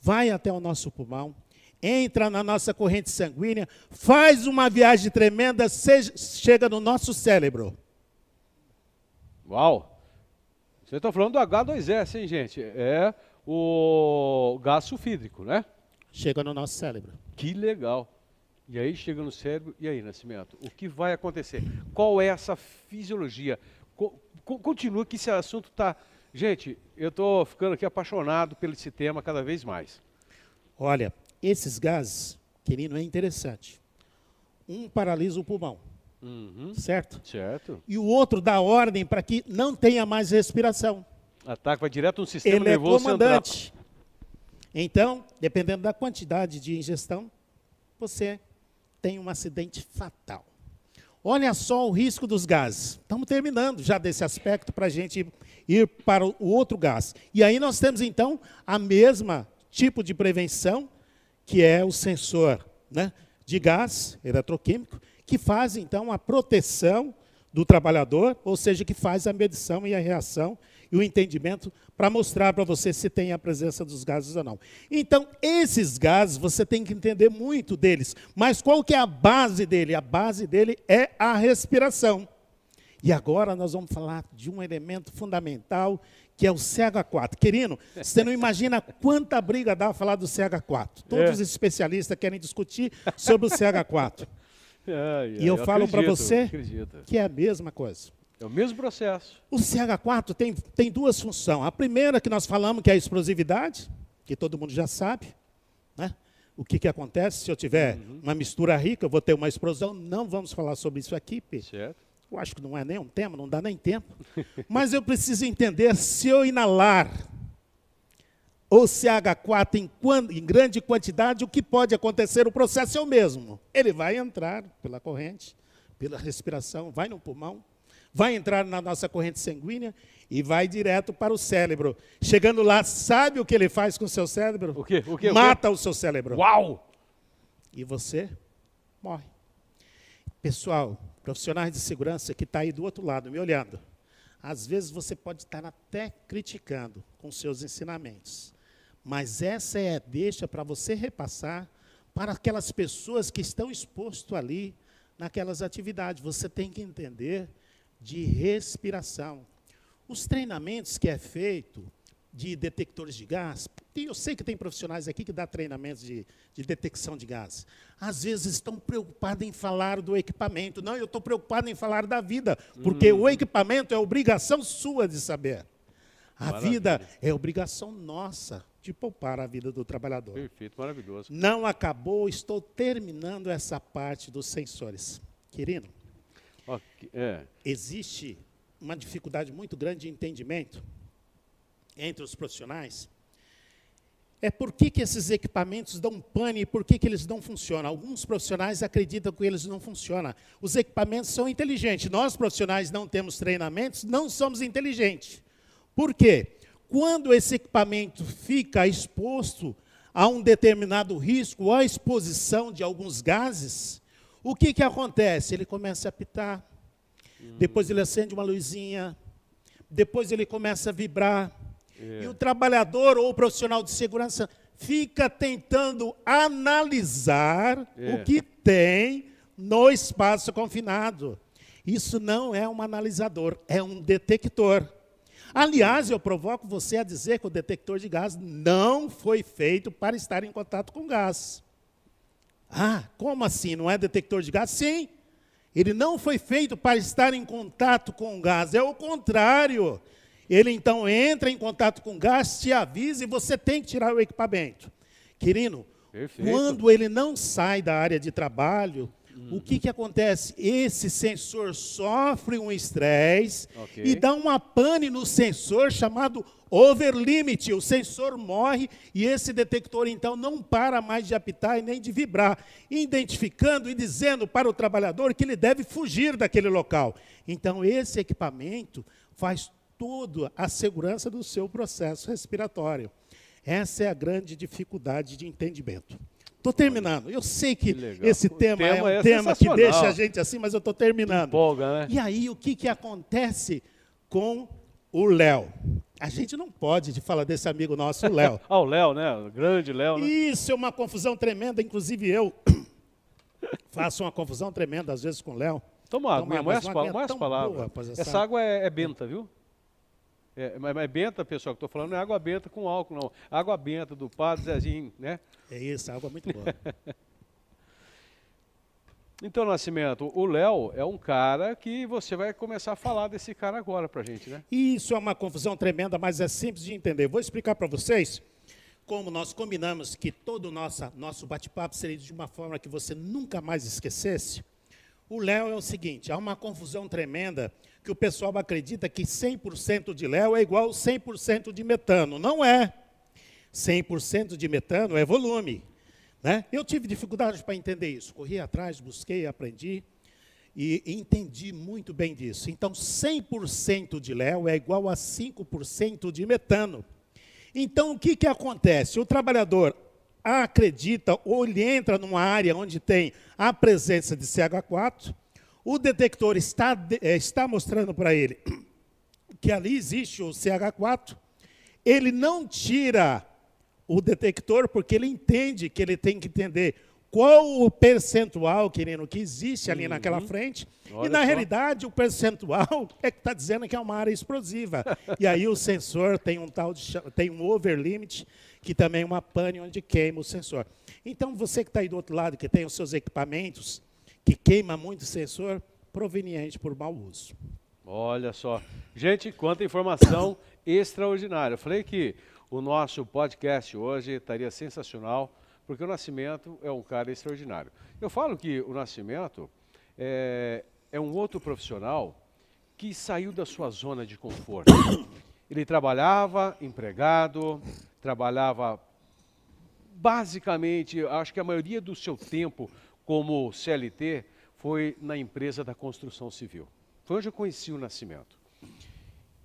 vai até o nosso pulmão, entra na nossa corrente sanguínea, faz uma viagem tremenda, seja, chega no nosso cérebro. Uau! Você está falando do H2S, hein, gente? É o gás sulfídrico, né? Chega no nosso cérebro. Que legal. E aí chega no cérebro, e aí, Nascimento? O que vai acontecer? Qual é essa fisiologia? Co continua que esse assunto está. Gente, eu estou ficando aqui apaixonado pelo esse tema cada vez mais. Olha, esses gases, querido, é interessante. Um paralisa o pulmão, uhum. certo? Certo. E o outro dá ordem para que não tenha mais respiração. Ataque vai direto no sistema Ele nervoso é comandante. Central. Então, dependendo da quantidade de ingestão, você tem um acidente fatal. Olha só o risco dos gases. Estamos terminando já desse aspecto para a gente ir para o outro gás. E aí nós temos, então, a mesma tipo de prevenção, que é o sensor né, de gás eletroquímico, que faz, então, a proteção do trabalhador, ou seja, que faz a medição e a reação e o entendimento para mostrar para você se tem a presença dos gases ou não. Então, esses gases, você tem que entender muito deles. Mas qual que é a base dele? A base dele é a respiração. E agora nós vamos falar de um elemento fundamental, que é o CH4. Querido, você não imagina quanta briga dá a falar do CH4. Todos é. os especialistas querem discutir sobre o CH4. É, é, e eu, eu falo para você que é a mesma coisa. É o mesmo processo. O CH4 tem, tem duas funções. A primeira que nós falamos, que é a explosividade, que todo mundo já sabe. Né? O que, que acontece se eu tiver uhum. uma mistura rica, eu vou ter uma explosão. Não vamos falar sobre isso aqui, Pedro. Certo. Eu acho que não é nem um tema, não dá nem tempo. Mas eu preciso entender se eu inalar o CH4 em, em, grande quantidade, o que pode acontecer? O processo é o mesmo. Ele vai entrar pela corrente, pela respiração, vai no pulmão, vai entrar na nossa corrente sanguínea e vai direto para o cérebro. Chegando lá, sabe o que ele faz com o seu cérebro? O quê? O quê? Mata o, quê? o seu cérebro. Uau! E você morre. Pessoal, profissionais de segurança que está aí do outro lado me olhando, às vezes você pode estar até criticando com seus ensinamentos, mas essa é a deixa para você repassar para aquelas pessoas que estão expostas ali naquelas atividades. Você tem que entender de respiração. Os treinamentos que é feito de detectores de gás, eu sei que tem profissionais aqui que dão treinamentos de, de detecção de gás. Às vezes estão preocupados em falar do equipamento. Não, eu estou preocupado em falar da vida, porque hum. o equipamento é obrigação sua de saber. A Maravilha. vida é obrigação nossa de poupar a vida do trabalhador. Perfeito, maravilhoso. Não acabou, estou terminando essa parte dos sensores. Querido, Okay. É. Existe uma dificuldade muito grande de entendimento entre os profissionais. É por que, que esses equipamentos dão pane e por que, que eles não funcionam. Alguns profissionais acreditam que eles não funcionam. Os equipamentos são inteligentes. Nós, profissionais, não temos treinamentos, não somos inteligentes. Por quê? Quando esse equipamento fica exposto a um determinado risco, ou à exposição de alguns gases, o que, que acontece? Ele começa a apitar, hum. depois ele acende uma luzinha, depois ele começa a vibrar. É. E o trabalhador ou o profissional de segurança fica tentando analisar é. o que tem no espaço confinado. Isso não é um analisador, é um detector. Aliás, eu provoco você a dizer que o detector de gás não foi feito para estar em contato com gás. Ah, como assim? Não é detector de gás? Sim. Ele não foi feito para estar em contato com o gás, é o contrário. Ele então entra em contato com o gás, te avisa e você tem que tirar o equipamento. Querido, Perfeito. quando ele não sai da área de trabalho, o que, que acontece? Esse sensor sofre um estresse okay. e dá uma pane no sensor chamado overlimit. O sensor morre e esse detector, então, não para mais de apitar e nem de vibrar, identificando e dizendo para o trabalhador que ele deve fugir daquele local. Então, esse equipamento faz toda a segurança do seu processo respiratório. Essa é a grande dificuldade de entendimento. Estou terminando. Eu sei que, que esse tema, tema, é um é tema que deixa a gente assim, mas eu estou terminando. Empolga, né? E aí, o que, que acontece com o Léo? A gente não pode de falar desse amigo nosso, o Léo. ah, o Léo, né? O grande Léo, né? Isso é uma confusão tremenda, inclusive eu faço uma confusão tremenda às vezes com o Léo. Toma água, mais, mais, mais palavras. Boa, essa, essa água é, é, benta, viu? É, mas, mas benta, pessoal, que estou falando não é água benta com álcool, não. Água benta do Padre Zezinho, né? É isso, água muito boa. Então, Nascimento, o Léo é um cara que você vai começar a falar desse cara agora para gente, né? Isso é uma confusão tremenda, mas é simples de entender. Vou explicar para vocês como nós combinamos que todo o nosso, nosso bate-papo seria de uma forma que você nunca mais esquecesse. O Léo é o seguinte, há uma confusão tremenda que o pessoal acredita que 100% de Léo é igual 100% de metano. Não é. 100% de metano é volume. Né? Eu tive dificuldade para entender isso. Corri atrás, busquei, aprendi e entendi muito bem disso. Então, 100% de Léo é igual a 5% de metano. Então, o que, que acontece? O trabalhador acredita ou ele entra numa área onde tem a presença de CH4, o detector está, eh, está mostrando para ele que ali existe o CH4, ele não tira o detector, porque ele entende que ele tem que entender qual o percentual, querendo, que existe ali uhum. naquela frente. Olha e, na só. realidade, o percentual é que está dizendo que é uma área explosiva. e aí o sensor tem um tal de, tem um overlimit, que também é uma pane onde queima o sensor. Então, você que está aí do outro lado, que tem os seus equipamentos, que queima muito sensor, proveniente por mau uso. Olha só. Gente, quanta informação extraordinária. Eu falei que o nosso podcast hoje estaria sensacional, porque o Nascimento é um cara extraordinário. Eu falo que o Nascimento é, é um outro profissional que saiu da sua zona de conforto. Ele trabalhava empregado, trabalhava basicamente, acho que a maioria do seu tempo como CLT foi na empresa da construção civil. Foi onde eu conheci o Nascimento.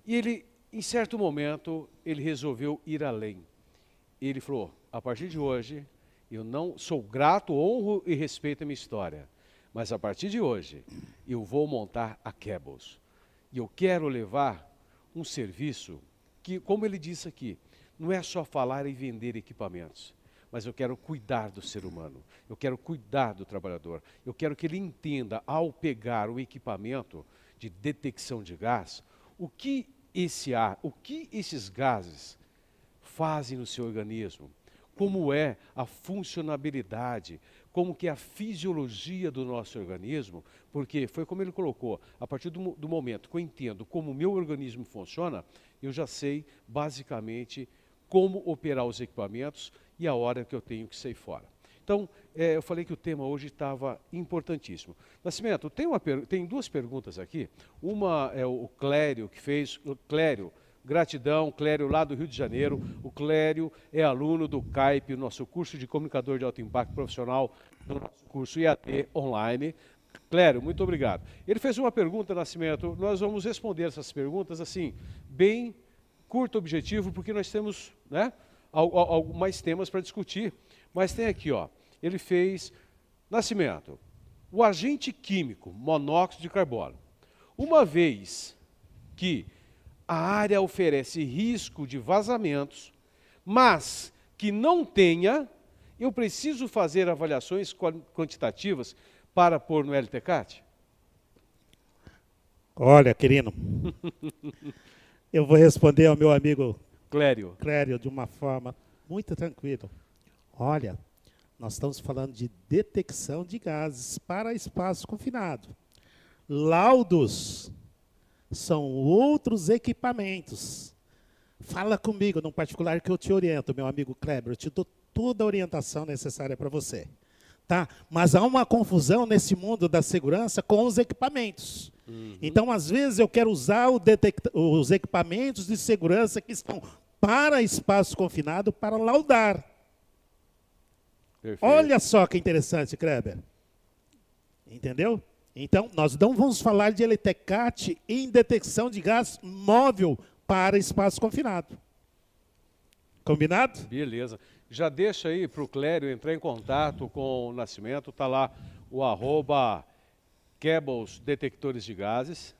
E ele em certo momento, ele resolveu ir além. Ele falou: a partir de hoje, eu não sou grato, honro e respeito a minha história, mas a partir de hoje, eu vou montar a Cables. E eu quero levar um serviço que, como ele disse aqui, não é só falar e vender equipamentos, mas eu quero cuidar do ser humano, eu quero cuidar do trabalhador, eu quero que ele entenda, ao pegar o equipamento de detecção de gás, o que esse ar, o que esses gases fazem no seu organismo, como é a funcionabilidade, como que é a fisiologia do nosso organismo, porque foi como ele colocou, a partir do, do momento que eu entendo como o meu organismo funciona, eu já sei basicamente como operar os equipamentos e a hora que eu tenho que sair fora. Então, é, eu falei que o tema hoje estava importantíssimo. Nascimento, tem, uma, tem duas perguntas aqui. Uma é o Clério que fez. Clério, gratidão, Clério lá do Rio de Janeiro. O Clério é aluno do CAIP, nosso curso de comunicador de alto impacto profissional, do nosso curso IAT online. Clério, muito obrigado. Ele fez uma pergunta, Nascimento. Nós vamos responder essas perguntas assim, bem curto objetivo, porque nós temos né, mais temas para discutir. Mas tem aqui, ó ele fez nascimento. O agente químico, monóxido de carbono. Uma vez que a área oferece risco de vazamentos, mas que não tenha, eu preciso fazer avaliações quantitativas para pôr no LTCAT? Olha, querido, eu vou responder ao meu amigo Clério. Clério de uma forma muito tranquila. Olha, nós estamos falando de detecção de gases para espaço confinado. Laudos são outros equipamentos. Fala comigo, no particular, que eu te oriento, meu amigo Kleber. Eu te dou toda a orientação necessária para você. Tá? Mas há uma confusão nesse mundo da segurança com os equipamentos. Uhum. Então, às vezes, eu quero usar os equipamentos de segurança que estão para espaço confinado para laudar. Perfeito. Olha só que interessante, Kleber. Entendeu? Então, nós não vamos falar de LTCAT em detecção de gás móvel para espaço confinado. Combinado? Beleza. Já deixa aí para o Clério entrar em contato com o Nascimento. Está lá o arroba Cables Detectores de Gases.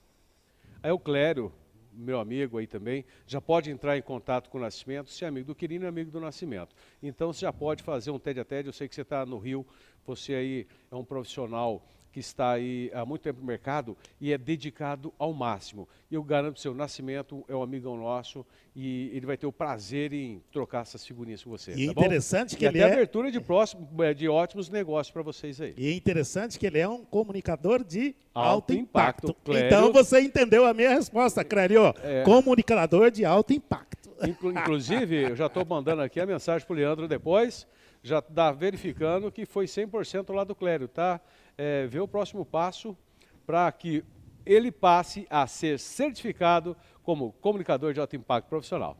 Aí o Clério meu amigo aí também, já pode entrar em contato com o Nascimento, se é amigo do Quirino, é amigo do Nascimento. Então você já pode fazer um TED a TED, eu sei que você está no Rio, você aí é um profissional que está aí há muito tempo no mercado e é dedicado ao máximo. E eu garanto que seu Nascimento é um amigão nosso e ele vai ter o prazer em trocar essas figurinhas com você. E tá interessante bom? que e ele até é... abertura de, próximo, é, de ótimos negócios para vocês aí. E é interessante que ele é um comunicador de alto, Alto impacto. impacto, Clério. Então você entendeu a minha resposta, Clério. É. Comunicador de alto impacto. Inclu- Inclusive, eu já estou mandando aqui a mensagem para o Leandro depois, já está verificando que foi 100% lá do Clério, tá? É, vê o próximo passo para que ele passe a ser certificado como comunicador de alto impacto profissional.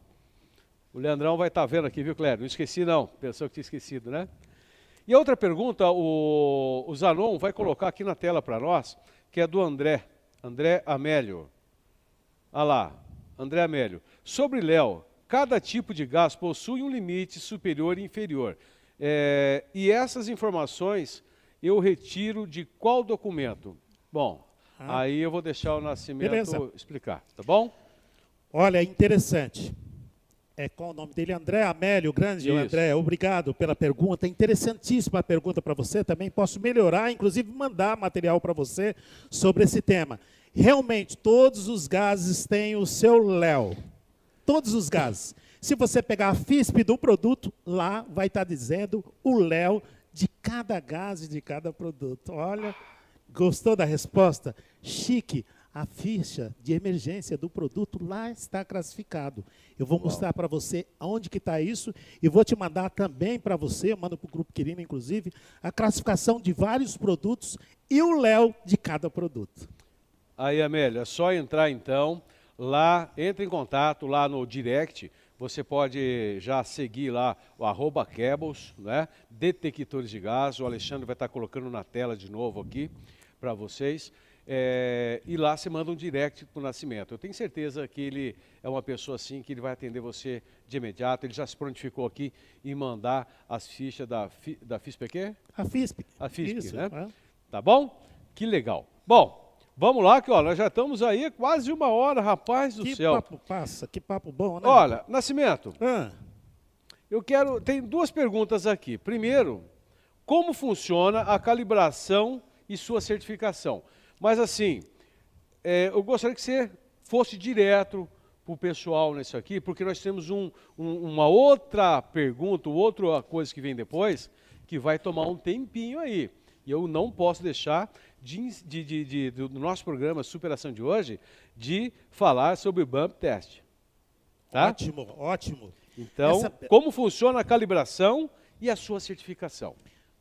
O Leandrão vai estar vendo aqui, viu, Clério? Não esqueci não, pensou que tinha esquecido, né? E a outra pergunta, o, o Zanon vai colocar aqui na tela para nós, que é do André, André Amélio. Olha lá, André Amélio. Sobre Léo, cada tipo de gás possui um limite superior e inferior. É, e essas informações eu retiro de qual documento? Bom, Ah. aí eu vou deixar o Nascimento Beleza. explicar, tá bom? Olha, interessante. É qual o nome dele? André Amélio, grande Isso. André, obrigado pela pergunta. Interessantíssima a pergunta para você. Também posso melhorar, inclusive mandar material para você sobre esse tema. Realmente, todos os gases têm o seu Léo. Todos os gases. Se você pegar a FISP do produto, lá vai estar dizendo o Léo de cada gás e de cada produto. Olha, gostou da resposta? Chique. A ficha de emergência do produto lá está classificado. Eu vou mostrar para você onde que está isso e vou te mandar também para você, eu mando para o Grupo Quirino, inclusive, a classificação de vários produtos e o Léo de cada produto. Aí, Amélio, é só entrar então lá, entre em contato lá no direct. Você pode já seguir lá o arroba Cables, né? detectores de gás. O Alexandre vai estar colocando na tela de novo aqui para vocês. É, e lá você manda um direct para o Nascimento. Eu tenho certeza que ele é uma pessoa assim, que ele vai atender você de imediato. Ele já se prontificou aqui em mandar as fichas da, da FISPQ? A FISP. A FISP, Isso, né? é. Tá bom? Que legal. Bom, vamos lá, que ó, nós já estamos aí quase uma hora, rapaz do Que céu. papo passa, que papo bom, né? Olha, Nascimento, Ah, eu quero. Tem duas perguntas aqui. Primeiro, como funciona a calibração e sua certificação? Mas assim, é, eu gostaria que você fosse direto para o pessoal nisso aqui, porque nós temos um- um- uma outra pergunta, outra coisa que vem depois, que vai tomar um tempinho aí. E eu não posso deixar de, de- de- do nosso programa Superação de hoje de falar sobre o bump test. Tá? Ótimo, ótimo. Então, Essa- como funciona a calibração e a sua certificação?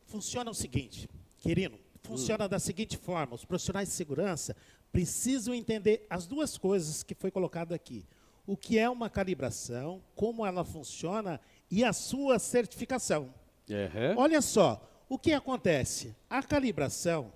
Funciona o seguinte, querido, funciona da seguinte forma: os profissionais de segurança precisam entender as duas coisas que foi colocado aqui. O que é uma calibração, como ela funciona e a sua certificação. Uhum. Olha só, o que acontece? A calibração,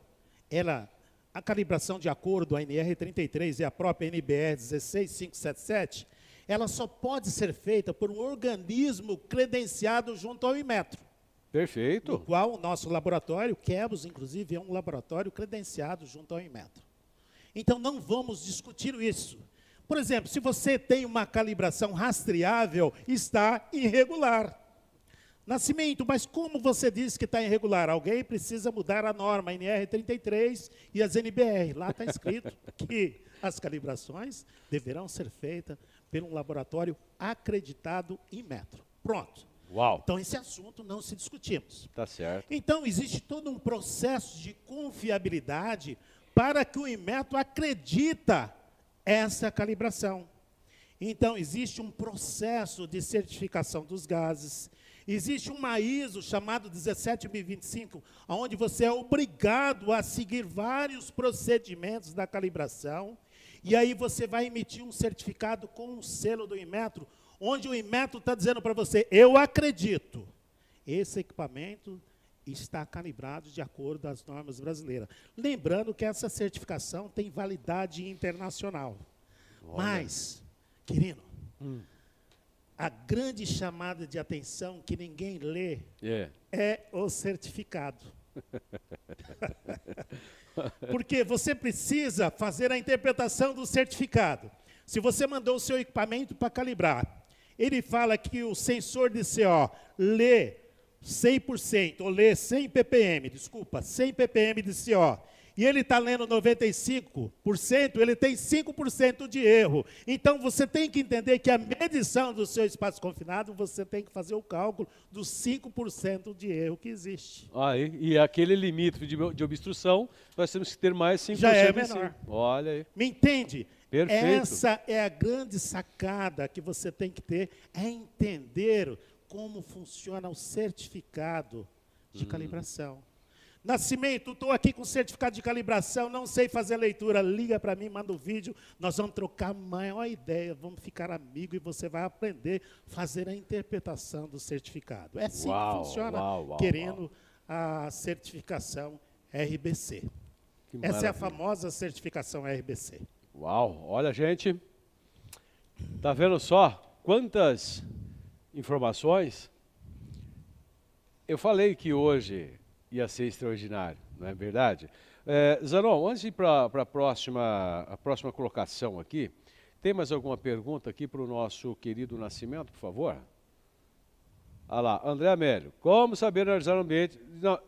ela, a calibração de acordo a NR33 e a própria NBR 16577, ela só pode ser feita por um organismo credenciado junto ao Inmetro. No Perfeito. qual o nosso laboratório, Quebos, inclusive, é um laboratório credenciado junto ao Inmetro. Então, não vamos discutir isso. Por exemplo, se você tem uma calibração rastreável, está irregular. Nascimento, mas como você disse que está irregular? Alguém precisa mudar a norma, a NR33 e as NBR. Lá está escrito que as calibrações deverão ser feitas por um laboratório acreditado em metro. Pronto. Uau, Então, esse assunto não se discutimos. tá certo. Então, existe todo um processo de confiabilidade para que o Inmetro acredita essa calibração. Então, existe um processo de certificação dos gases, existe uma ISO chamado 17025, onde você é obrigado a seguir vários procedimentos da calibração, e aí você vai emitir um certificado com um selo do Inmetro, onde o Inmetro está dizendo para você, eu acredito, esse equipamento está calibrado de acordo às normas brasileiras. Lembrando que essa certificação tem validade internacional. Mas, querido, a grande chamada de atenção que ninguém lê É. é o certificado. Porque você precisa fazer a interpretação do certificado. Se você mandou o seu equipamento para calibrar, ele fala que o sensor de CO lê 100%, ou lê 100 ppm, desculpa, 100 ppm de CO, e ele está lendo 95%, ele tem 5% de erro. Então, você tem que entender que a medição do seu espaço confinado, você tem que fazer o cálculo dos 5% de erro que existe. Ah, e, e aquele limite de, de, obstrução, nós temos que ter mais 5% Já é menor. Olha aí. Me entende? Perfeito. Essa é a grande sacada que você tem que ter, é entender como funciona o certificado de hum. calibração. Nascimento, estou aqui com certificado de calibração, não sei fazer leitura, liga para mim, manda o um vídeo, nós vamos trocar a maior ideia, vamos ficar amigos e você vai aprender a fazer a interpretação do certificado. É assim uau, que funciona, uau, uau, querendo a certificação RBC. Essa é a famosa certificação RBC. Uau, olha gente, tá vendo só quantas informações? Eu falei que hoje ia ser extraordinário, não é verdade? É, Zanon, antes de ir para a próxima, a próxima colocação aqui, tem mais alguma pergunta aqui para o nosso querido Nascimento, por favor? Ah lá, André Amélio, como saber analisar o ambiente... Não,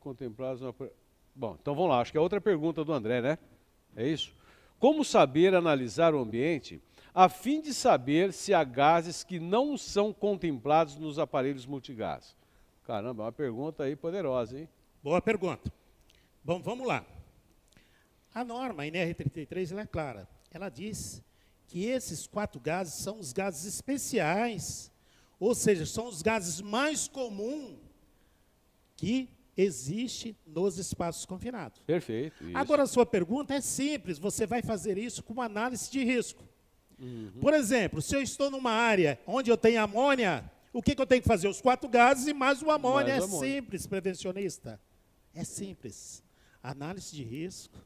contemplados... Bom, então vamos lá, acho que é outra pergunta do André, né? É isso? Como saber analisar o ambiente a fim de saber se há gases que não são contemplados nos aparelhos multigás? Caramba, é uma pergunta aí poderosa, hein? Boa pergunta. Bom, vamos lá. A norma, a NR33, ela é clara. Ela diz que esses quatro gases são os gases especiais, ou seja, são os gases mais comuns que existe nos espaços confinados. Perfeito. Isso. Agora, a sua pergunta é simples, você vai fazer isso com uma análise de risco. Uhum. Por exemplo, se eu estou numa área onde eu tenho amônia, o que, que eu tenho que fazer? Os quatro gases e mais o amônia. Mais é amônia. simples, prevencionista. É simples. Análise de risco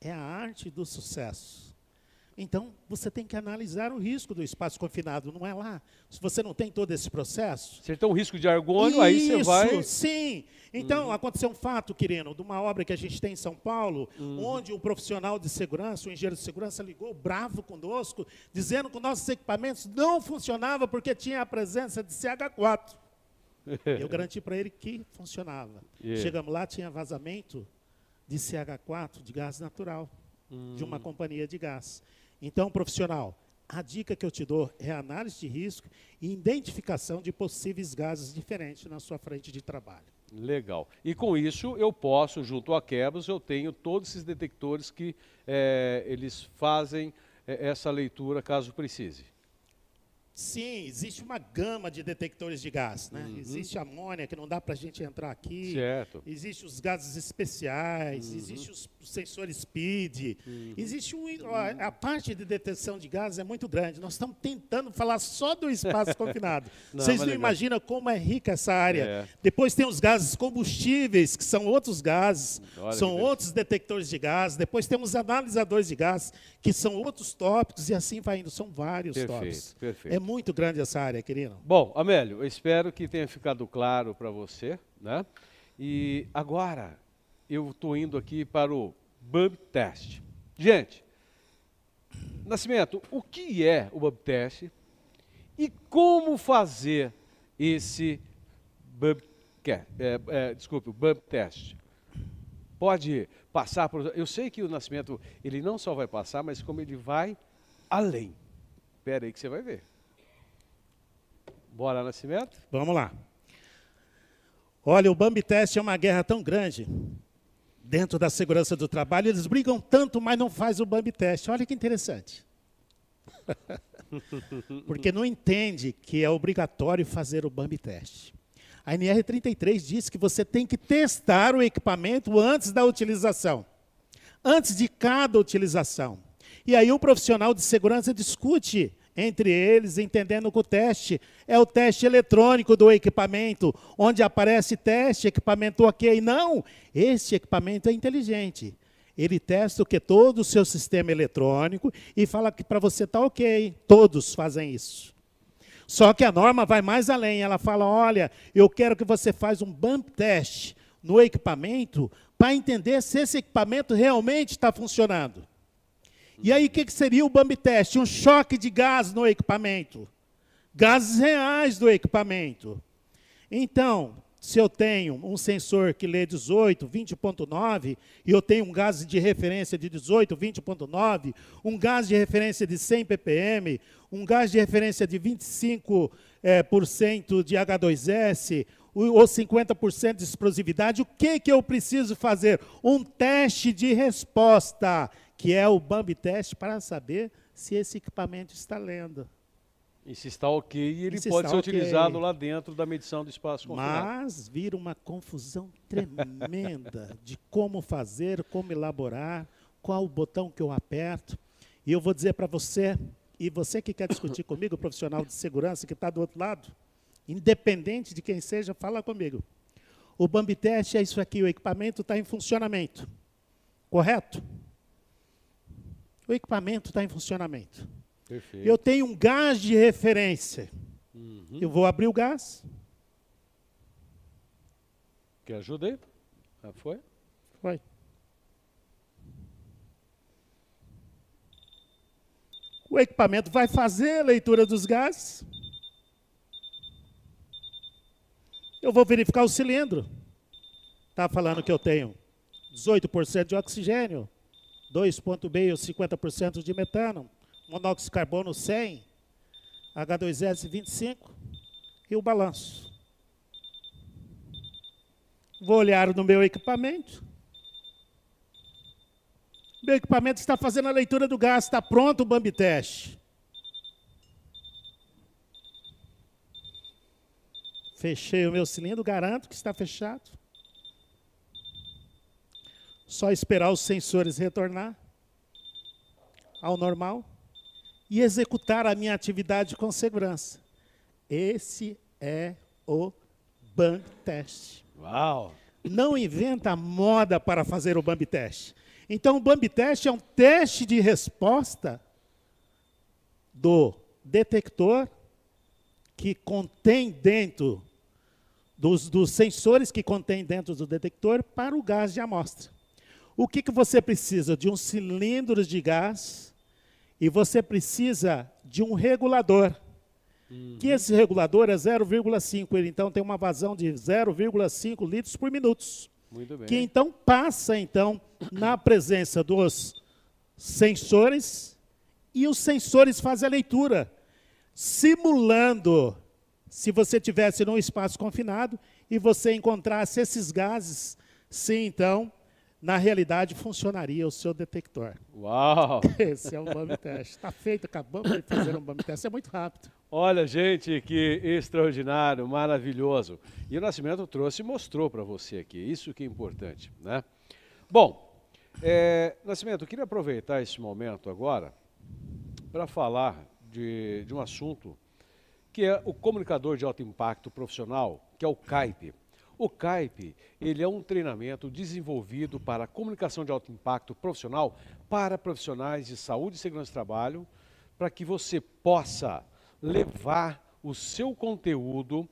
é a arte do sucesso. Então, você tem que analisar o risco do espaço confinado, não é lá. Se você não tem todo esse processo. Você tem um risco de argônio, aí você vai. Sim. Então, uhum. aconteceu um fato, querido, de uma obra que a gente tem em São Paulo, uhum. onde um profissional de segurança, um engenheiro de segurança, ligou bravo conosco, dizendo que nossos equipamentos não funcionavam porque tinha a presença de CH4. Eu garanti para ele que funcionava. Yeah. Chegamos lá, tinha vazamento de CH4, de gás natural, uhum. de uma hum. companhia de gás. Então, profissional, a dica que eu te dou é análise de risco e identificação de possíveis gases diferentes na sua frente de trabalho. Legal. E com isso eu posso, junto a Quebros, eu tenho todos esses detectores que é, eles fazem é, essa leitura caso precise. Sim, existe uma gama de detectores de gás. Né? Uhum. Existe amônia, que não dá para a gente entrar aqui. Certo. Existe os gases especiais, uhum. existe os sensores SPID. Uhum. Existe um, a, a, parte de detecção de gases é muito grande. Nós estamos tentando falar só do espaço confinado. não, Vocês não legal. imaginam como é rica essa área. É. Depois tem os gases combustíveis, que são outros gases, Olha são outros detectores de gás. Depois temos analisadores de gás, que são outros tópicos, e assim vai indo. São vários perfeito, tópicos. Perfeito. É muito grande essa área, querido. Bom, Amélio, eu espero que tenha ficado claro para você, né? E agora eu estou indo aqui para o Bump Test. Gente, Nascimento, o que é o Bump Test e como fazer esse Bump, é, é, desculpe, o Bump Test? Pode passar por... Eu sei que o Nascimento, ele não só vai passar, mas como ele vai além. Espera aí que você vai ver. Bora, Nascimento? Vamos lá. Olha, o Bambi Test é uma guerra tão grande dentro da segurança do trabalho. Eles brigam tanto, mas não faz o Bambi Test. Olha que interessante. Porque não entende que é obrigatório fazer o Bambi Test. A NR33 diz que você tem que testar o equipamento antes da utilização. Antes de cada utilização. E aí o profissional de segurança discute entre eles, entendendo que o teste é o teste eletrônico do equipamento, onde aparece teste, equipamento ok. Não, esse equipamento é inteligente. Ele testa o que todo o seu sistema eletrônico e fala que para você está ok. Todos fazem isso. Só que a norma vai mais além. Ela fala: olha, eu quero que você faça um bump test no equipamento para entender se esse equipamento realmente está funcionando. E aí, o que, que seria o Bambi Test? Um choque de gás no equipamento. Gases reais do equipamento. Então, se eu tenho um sensor que lê 18, 20.9, e eu tenho um gás de referência de 18, 20.9, um gás de referência de 100 ppm, um gás de referência de 25% é, por cento de H2S, ou 50% de explosividade, o que, que eu preciso fazer? Um teste de resposta, que é o Bambi Test, para saber se esse equipamento está lendo. E se está ok, ele se pode ser okay. utilizado lá dentro da medição do espaço confinado. Mas vira uma confusão tremenda de como fazer, como elaborar, qual o botão que eu aperto. E eu vou dizer para você, e você que quer discutir comigo, profissional de segurança que está do outro lado, independente de quem seja, fala comigo. O Bambi Test é isso aqui, o equipamento está em funcionamento. Correto? O equipamento está em funcionamento. Perfeito. Eu tenho um gás de referência. Uhum. Eu vou abrir o gás. Quer ajudei? Ah, foi? Foi. O equipamento vai fazer a leitura dos gases. Eu vou verificar o cilindro. Está falando que eu tenho 18% de oxigênio, 2,5 50% de metano, monóxido de carbono 100, H2S 25 e o balanço. Vou olhar no meu equipamento. Meu equipamento está fazendo a leitura do gás, está pronto o Bambi Teste. Fechei o meu cilindro, garanto que está fechado. Só esperar os sensores retornar ao normal e executar a minha atividade com segurança. Esse é o Bambi Test. Uau! Não inventa moda para fazer o Bambi Test. Então, o Bambi Test é um teste de resposta do detector que contém dentro dos, dos, sensores que contém dentro do detector para o gás de amostra. O que, que você precisa? De um cilindro de gás e você precisa de um regulador. Uhum. Que esse regulador é 0,5, ele então tem uma vazão de 0,5 litros por minuto. Muito bem. Que então passa então na presença dos sensores e os sensores fazem a leitura, simulando se você tivesse num espaço confinado e você encontrasse esses gases, sim, então na realidade funcionaria o seu detector. Uau! Esse é um bump test. Está feito, acabamos de fazer um bump test. É muito rápido. Olha, gente, que extraordinário, maravilhoso. E o Nascimento trouxe e mostrou para você aqui. Isso que é importante, né? Bom, é, Nascimento, eu queria aproveitar esse momento agora para falar de, de um assunto que é o comunicador de alto impacto profissional, que é o CAIP. O CAIP, ele é um treinamento desenvolvido para comunicação de alto impacto profissional para profissionais de saúde e segurança do trabalho, para que você possa levar o seu conteúdo,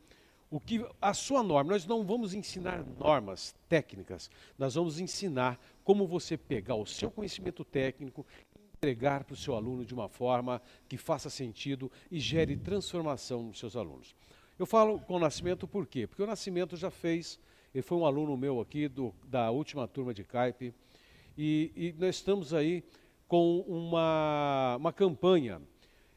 o que a sua norma. Nós não vamos ensinar normas técnicas, nós vamos ensinar como você pegar o seu conhecimento técnico entregar para o seu aluno de uma forma que faça sentido e gere transformação nos seus alunos. Eu falo com o Nascimento por quê? Porque o Nascimento já fez, ele foi um aluno meu aqui do, da última turma de CAIP, e, e nós estamos aí com uma, uma campanha.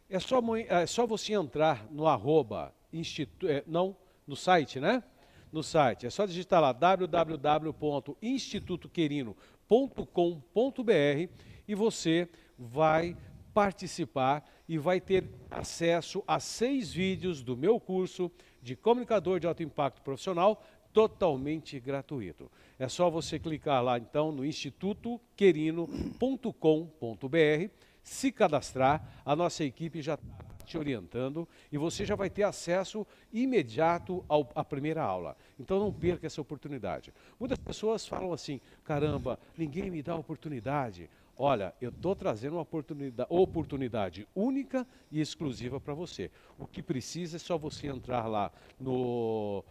É só, é só você entrar no arroba, institu, é, não, no site, né? No site, é só digitar lá www.institutoquerino.com.br e você vai participar e vai ter acesso a seis vídeos do meu curso de comunicador de alto impacto profissional totalmente gratuito. É só você clicar lá então no institutoquerino.com.br, se cadastrar, a nossa equipe já está te orientando e você já vai ter acesso imediato ao, à primeira aula. Então não perca essa oportunidade. Muitas pessoas falam assim: caramba, ninguém me dá oportunidade. Olha, eu estou trazendo uma oportunidade, oportunidade única e exclusiva para você. O que precisa é só você entrar lá no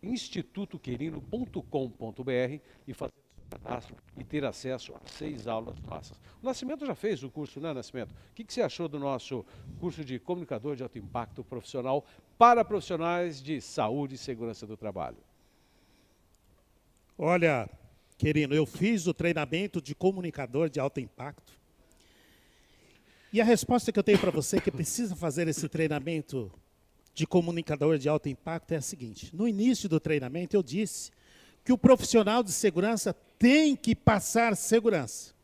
institutoquerino.com.br e fazer cadastro e ter acesso a seis aulas nossas. O Nascimento já fez o curso, né, Nascimento? O que, que você achou do nosso curso de comunicador de alto impacto profissional para profissionais de saúde e segurança do trabalho? Olha, querido, eu fiz o treinamento de comunicador de alto impacto. E a resposta que eu tenho para você que precisa fazer esse treinamento de comunicador de alto impacto é a seguinte: no início do treinamento eu disse que o profissional de segurança tem que passar segurança.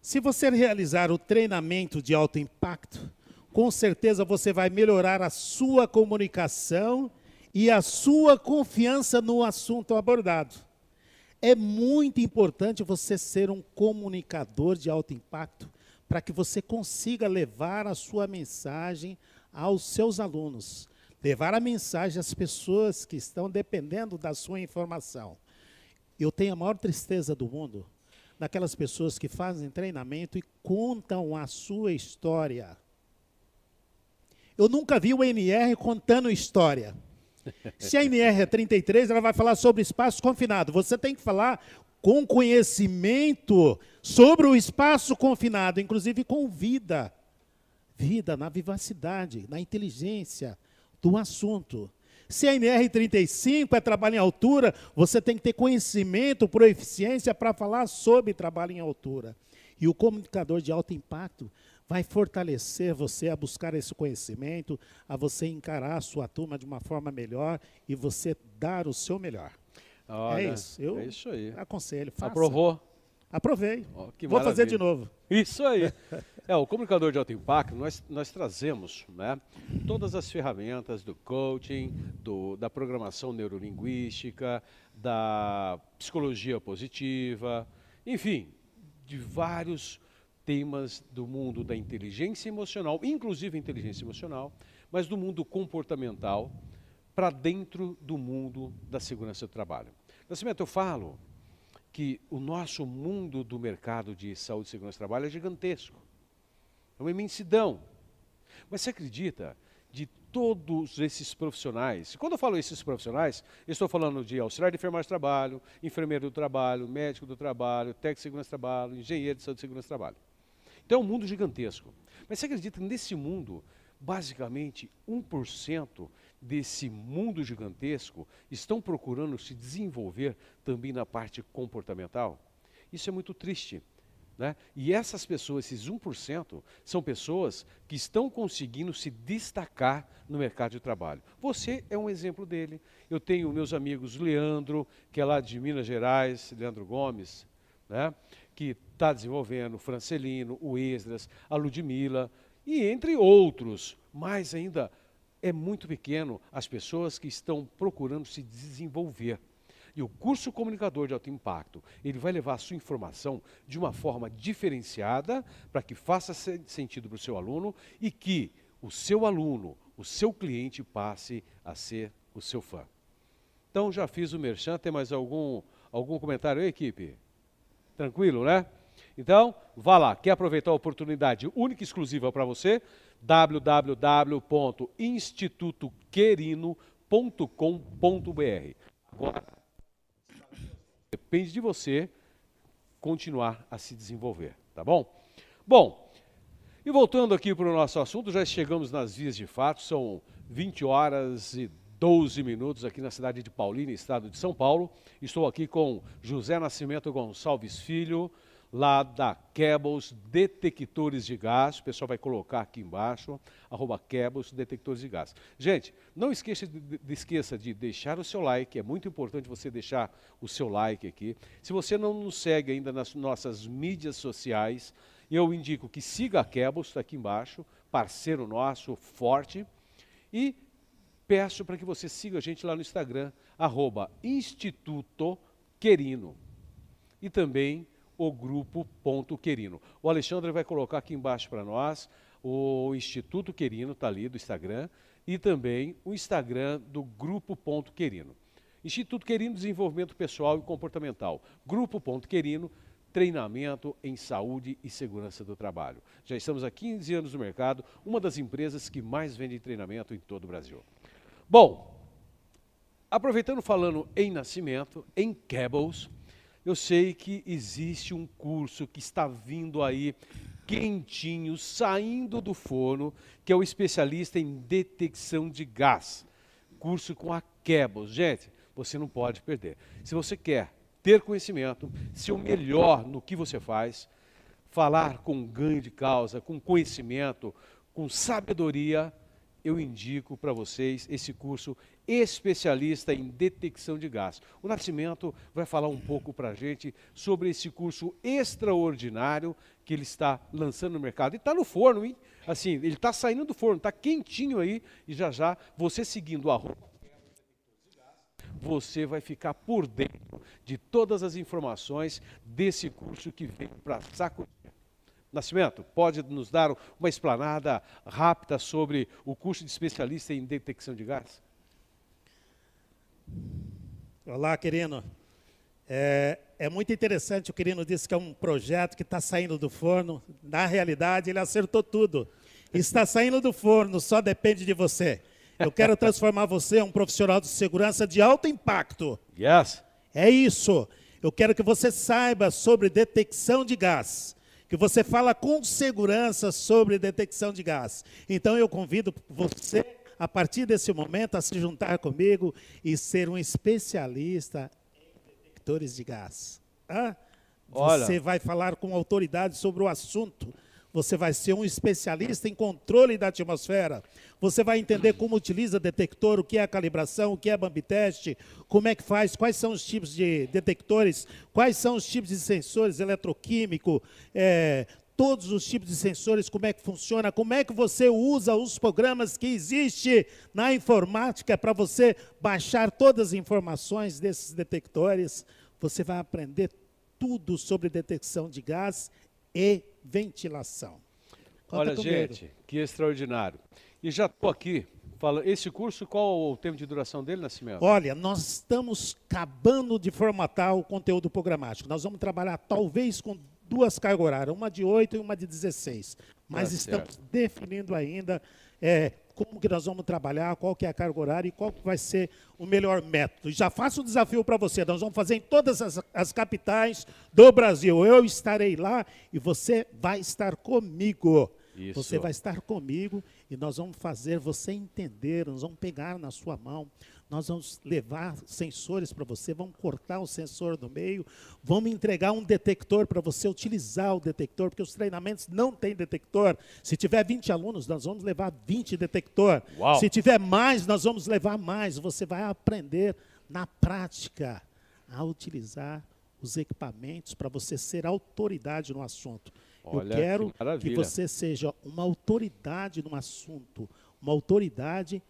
Se você realizar o treinamento de alto impacto, com certeza você vai melhorar a sua comunicação e a sua confiança no assunto abordado. É muito importante você ser um comunicador de alto impacto para que você consiga levar a sua mensagem aos seus alunos levar a mensagem às pessoas que estão dependendo da sua informação. Eu tenho a maior tristeza do mundo naquelas pessoas que fazem treinamento e contam a sua história. Eu nunca vi o NR contando história. Se a NR é 33, ela vai falar sobre espaço confinado. Você tem que falar com conhecimento sobre o espaço confinado, inclusive com vida. Vida na vivacidade, na inteligência, do assunto. Se a NR35 é trabalho em altura, você tem que ter conhecimento, proeficiência para falar sobre trabalho em altura. E o comunicador de alto impacto vai fortalecer você a buscar esse conhecimento, a você encarar a sua turma de uma forma melhor e você dar o seu melhor. Olha, é isso. Eu é isso aí. aconselho. Faça. Aprovou? Aprovei. Oh, Vou fazer de novo. Isso aí. É, o comunicador de alto impacto, nós, nós trazemos né, todas as ferramentas do coaching, do, da programação neurolinguística, da psicologia positiva, enfim, de vários temas do mundo da inteligência emocional, inclusive inteligência emocional, mas do mundo comportamental, para dentro do mundo da segurança do trabalho. Nascimento, eu falo que o nosso mundo do mercado de saúde e segurança do trabalho é gigantesco. É uma imensidão. Mas você acredita de todos esses profissionais? Quando eu falo esses profissionais, estou falando de auxiliar de enfermagem de trabalho, enfermeiro do trabalho, médico do trabalho, técnico de segurança do trabalho, engenheiro de saúde e segurança do trabalho. Então é um mundo gigantesco. Mas você acredita que nesse mundo, basicamente 1% desse mundo gigantesco estão procurando se desenvolver também na parte comportamental? Isso é muito triste. Né? E essas pessoas, esses 1%, são pessoas que estão conseguindo se destacar no mercado de trabalho. Você é um exemplo dele. Eu tenho meus amigos Leandro, que é lá de Minas Gerais, Leandro Gomes, né? Que está desenvolvendo, Francelino, o Esdras, a Ludmilla, e entre outros, mais ainda é muito pequeno as pessoas que estão procurando se desenvolver. E o curso comunicador de alto impacto, ele vai levar a sua informação de uma forma diferenciada para que faça sentido para o seu aluno e que o seu aluno, o seu cliente passe a ser o seu fã. Então já fiz o merchan, tem mais algum, algum comentário aí, equipe? Tranquilo, né? Então, vá lá, quer aproveitar a oportunidade única e exclusiva para você? www.institutoquerino.com.br. Agora, depende de você continuar a se desenvolver, tá bom? Bom, e voltando aqui para o nosso assunto, já chegamos nas vias de fato, são 20 horas e 12 minutos aqui na cidade de Paulínia, estado de São Paulo. Estou aqui com José Nascimento Gonçalves Filho, lá da Cables Detectores de Gás. O pessoal vai colocar aqui embaixo, arroba Cables Detectores de Gás. Gente, não esqueça de, de, esqueça de deixar o seu like, é muito importante você deixar o seu like aqui. Se você não nos segue ainda nas nossas mídias sociais, eu indico que siga a Cables, está aqui embaixo, parceiro nosso, forte. E peço para que você siga a gente lá no Instagram, arroba Instituto Querino. E também o grupo Ponto Querino. O Alexandre vai colocar aqui embaixo para nós o Instituto Querino, está ali do Instagram, e também o Instagram do Grupo Ponto Querino. Instituto Querino Desenvolvimento Pessoal e Comportamental. Grupo Ponto Querino, treinamento em saúde e segurança do trabalho. Já estamos há 15 anos no mercado, uma das empresas que mais vende treinamento em todo o Brasil. Bom, aproveitando falando em nascimento, em Cables, eu sei que existe um curso que está vindo aí quentinho, saindo do forno, que é o especialista em detecção de gás. Curso com a Kebos. Gente, você não pode perder. Se você quer ter conhecimento, ser o melhor no que você faz, falar com ganho de causa, com conhecimento, com sabedoria, eu indico para vocês esse curso especialista em detecção de gás. O Nascimento vai falar um pouco para a gente sobre esse curso extraordinário que ele está lançando no mercado. E está no forno, hein? Assim, ele está saindo do forno, está quentinho aí e já já você seguindo a roupa você vai ficar por dentro de todas as informações desse curso que vem para sacudir. Nascimento, pode nos dar uma explanada rápida sobre o curso de especialista em detecção de gás? Olá, querido. É, é, muito interessante, o querido disse que é um projeto que está saindo do forno. Na realidade, ele acertou tudo. Está saindo do forno, só depende de você. Eu quero transformar você em um profissional de segurança de alto impacto. Yes. É isso. Eu quero que você saiba sobre detecção de gás que você fala com segurança sobre detecção de gás. Então eu convido você, a partir desse momento, a se juntar comigo e ser um especialista em detectores de gás. Hã? Você Olha. vai falar com autoridade sobre o assunto você vai ser um especialista em controle da atmosfera. Você vai entender como utiliza detector, o que é a calibração, o que é bump test, como é que faz, quais são os tipos de detectores, quais são os tipos de sensores eletroquímico, é, todos os tipos de sensores, como é que funciona, como é que você usa os programas que existem na informática para você baixar todas as informações desses detectores. Você vai aprender tudo sobre detecção de gás e ventilação. Conta Olha, gente, que extraordinário. E já estou aqui falando. Esse curso, qual o tempo de duração dele, Nascimento? Olha, nós estamos acabando de formatar o conteúdo programático. Nós vamos trabalhar talvez com duas cargas horárias, uma de 8 e uma de 16. Mas tá estamos certo. definindo ainda é, como que nós vamos trabalhar, qual que é a carga horária e qual que vai ser o melhor método. Já faço o desafio para você, nós vamos fazer em todas as, as capitais do Brasil. Eu estarei lá e você vai estar comigo. Isso. Você vai estar comigo e nós vamos fazer você entender, nós vamos pegar na sua mão, nós vamos levar sensores para você, vamos cortar o sensor no meio, vamos entregar um detector para você utilizar o detector, porque os treinamentos não têm detector. Se tiver 20 alunos, nós vamos levar 20 detector. Uau. Se tiver mais, nós vamos levar mais. Você vai aprender na prática a utilizar os equipamentos para você ser autoridade no assunto. Olha, Eu quero que, que você seja uma autoridade no assunto, uma autoridade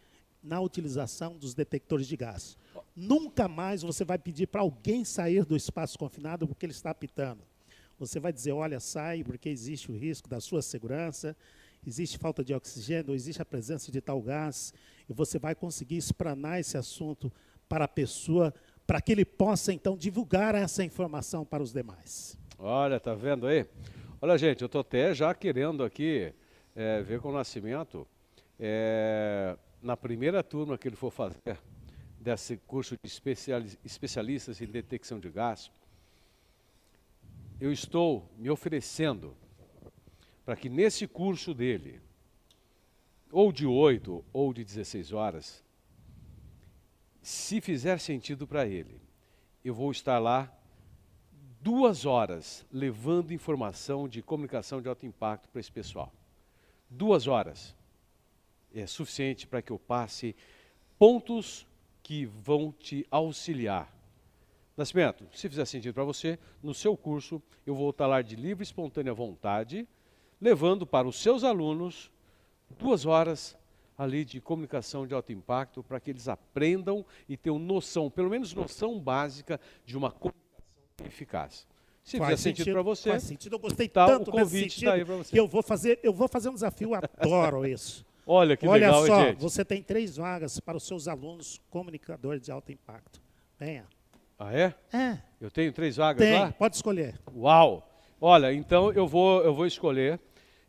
na utilização dos detectores de gás. Nunca mais você vai pedir para alguém sair do espaço confinado porque ele está apitando. Você vai dizer, olha, sai, porque existe o risco da sua segurança, existe falta de oxigênio, existe a presença de tal gás, e você vai conseguir espranar esse assunto para a pessoa, para que ele possa, então, divulgar essa informação para os demais. Olha, tá vendo aí? Olha, gente, eu estou até já querendo aqui é, ver com o Nascimento é, na primeira turma que ele for fazer desse curso de especialistas em detecção de gás, eu estou me oferecendo para que nesse curso dele, ou de 8 ou de 16 horas, se fizer sentido para ele, eu vou estar lá duas horas levando informação de comunicação de alto impacto para esse pessoal. Duas horas é suficiente para que eu passe pontos que vão te auxiliar. Nascimento, se fizer sentido para você, no seu curso eu vou estar lá de livre e espontânea vontade, levando para os seus alunos duas horas ali de comunicação de alto impacto para que eles aprendam e tenham noção, pelo menos noção básica de uma comunicação eficaz. Se faz fizer sentido, para você, faz sentido. Eu gostei tá, tanto o convite está aí para você. Eu vou fazer, eu vou fazer um desafio, adoro isso. Olha que Olha legal, só, gente. você tem três vagas para os seus alunos comunicadores de alto impacto. Venha. Ah, é? É. Eu tenho três vagas tem, lá? pode escolher. Uau! Olha, então eu vou, eu vou escolher.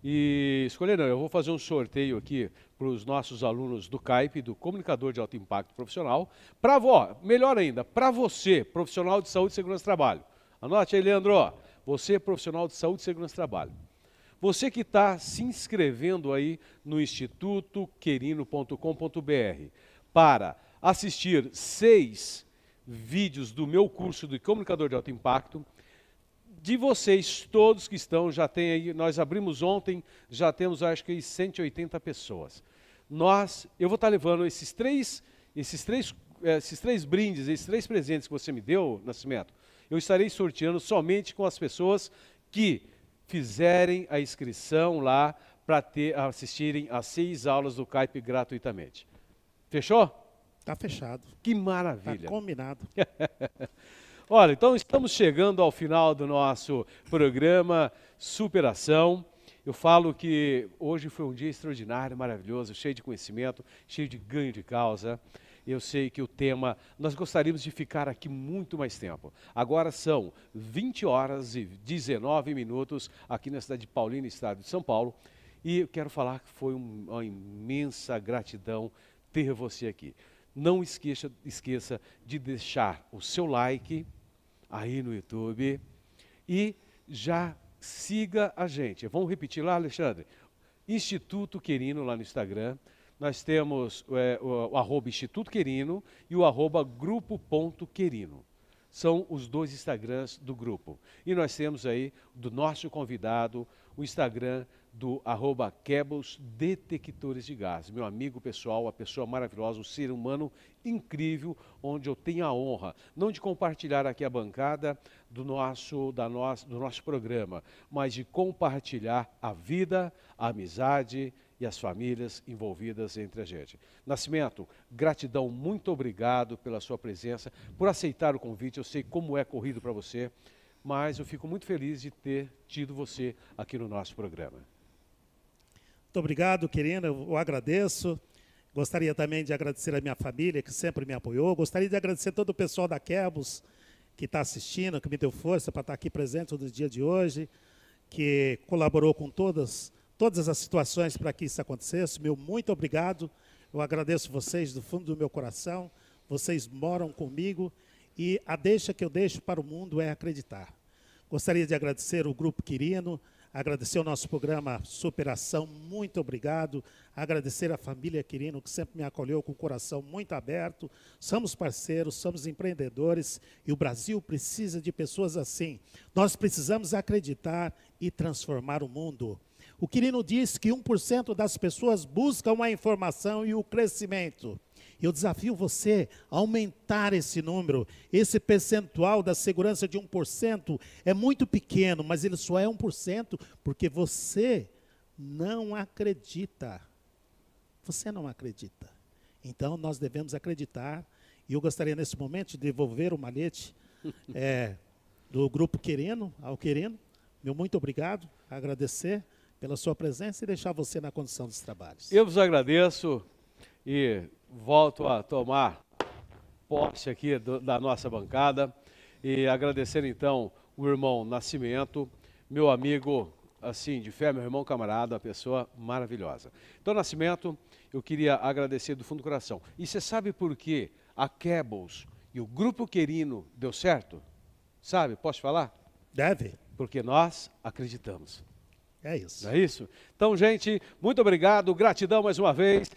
E escolher não, eu vou fazer um sorteio aqui para os nossos alunos do CAIP, do Comunicador de Alto Impacto Profissional. Para melhor ainda, para você, profissional de saúde e segurança do trabalho. Anote aí, Leandro. Você é profissional de saúde e segurança do trabalho. Você que está se inscrevendo aí no institutoquerino.com.br para assistir seis vídeos do meu curso de comunicador de alto impacto, de vocês todos que estão, já tem aí, nós abrimos ontem, já temos acho que 180 pessoas. Nós, eu vou estar levando esses três, esses três, eh, esses três brindes, esses três presentes que você me deu, Nascimento, eu estarei sorteando somente com as pessoas que fizerem a inscrição lá para assistirem às seis aulas do CAIP gratuitamente. Fechou? Está fechado. Que maravilha. Está combinado. Olha, então estamos chegando ao final do nosso programa Superação. Eu falo que hoje foi um dia extraordinário, maravilhoso, cheio de conhecimento, cheio de ganho de causa. Eu sei que o tema, nós gostaríamos de ficar aqui muito mais tempo. Agora são 20 horas e 19 minutos aqui na cidade de Paulínia, estado de São Paulo. E eu quero falar que foi uma imensa gratidão ter você aqui. Não esqueça, esqueça de deixar o seu like aí no YouTube e já siga a gente. Vamos repetir lá, Alexandre? Instituto Querino lá no Instagram nós temos é, o, o, arroba Instituto Querino e o arroba grupo.querino. São os dois Instagrams do grupo. E nós temos aí do nosso convidado o Instagram do arroba Kebos Detectores de Gás. Meu amigo pessoal, a pessoa maravilhosa, um ser humano incrível, onde eu tenho a honra, não de compartilhar aqui a bancada do nosso, da nosso, do nosso programa, mas de compartilhar a vida, a amizade e as famílias envolvidas entre a gente. Nascimento, gratidão, muito obrigado pela sua presença, por aceitar o convite. Eu sei como é corrido para você, mas eu fico muito feliz de ter tido você aqui no nosso programa. Muito obrigado, querida, eu agradeço. Gostaria também de agradecer a minha família, que sempre me apoiou. Gostaria de agradecer todo o pessoal da Quebos, que está assistindo, que me deu força para estar aqui presente no dia de hoje, que colaborou com todas todas as situações para que isso acontecesse. Meu muito obrigado. Eu agradeço vocês do fundo do meu coração. Vocês moram comigo e a deixa que eu deixo para o mundo é acreditar. Gostaria de agradecer o Grupo Quirino, agradecer o nosso programa Superação, muito obrigado. Agradecer a família Quirino, que sempre me acolheu com o coração muito aberto. Somos parceiros, somos empreendedores e o Brasil precisa de pessoas assim. Nós precisamos acreditar e transformar o mundo. O Quirino diz que 1% das pessoas buscam a informação e o crescimento. Eu desafio você a aumentar esse número. Esse percentual da segurança de 1% é muito pequeno, mas ele só é 1% porque você não acredita. Você não acredita. Então, nós devemos acreditar. E eu gostaria, nesse momento, de devolver o malhete é, do Grupo Querendo, ao Querendo. Meu muito obrigado, agradecer pela sua presença e deixar você na condição dos trabalhos. Eu vos agradeço e volto a tomar posse aqui do, da nossa bancada e agradecer então o irmão Nascimento, meu amigo assim de fé, meu irmão camarada, uma pessoa maravilhosa. Então, Nascimento, eu queria agradecer do fundo do coração. E você sabe por que a Cables e o Grupo Querino deu certo? Sabe? Posso falar? Deve. Porque nós acreditamos. É isso. É isso? Então, gente, muito obrigado, gratidão mais uma vez.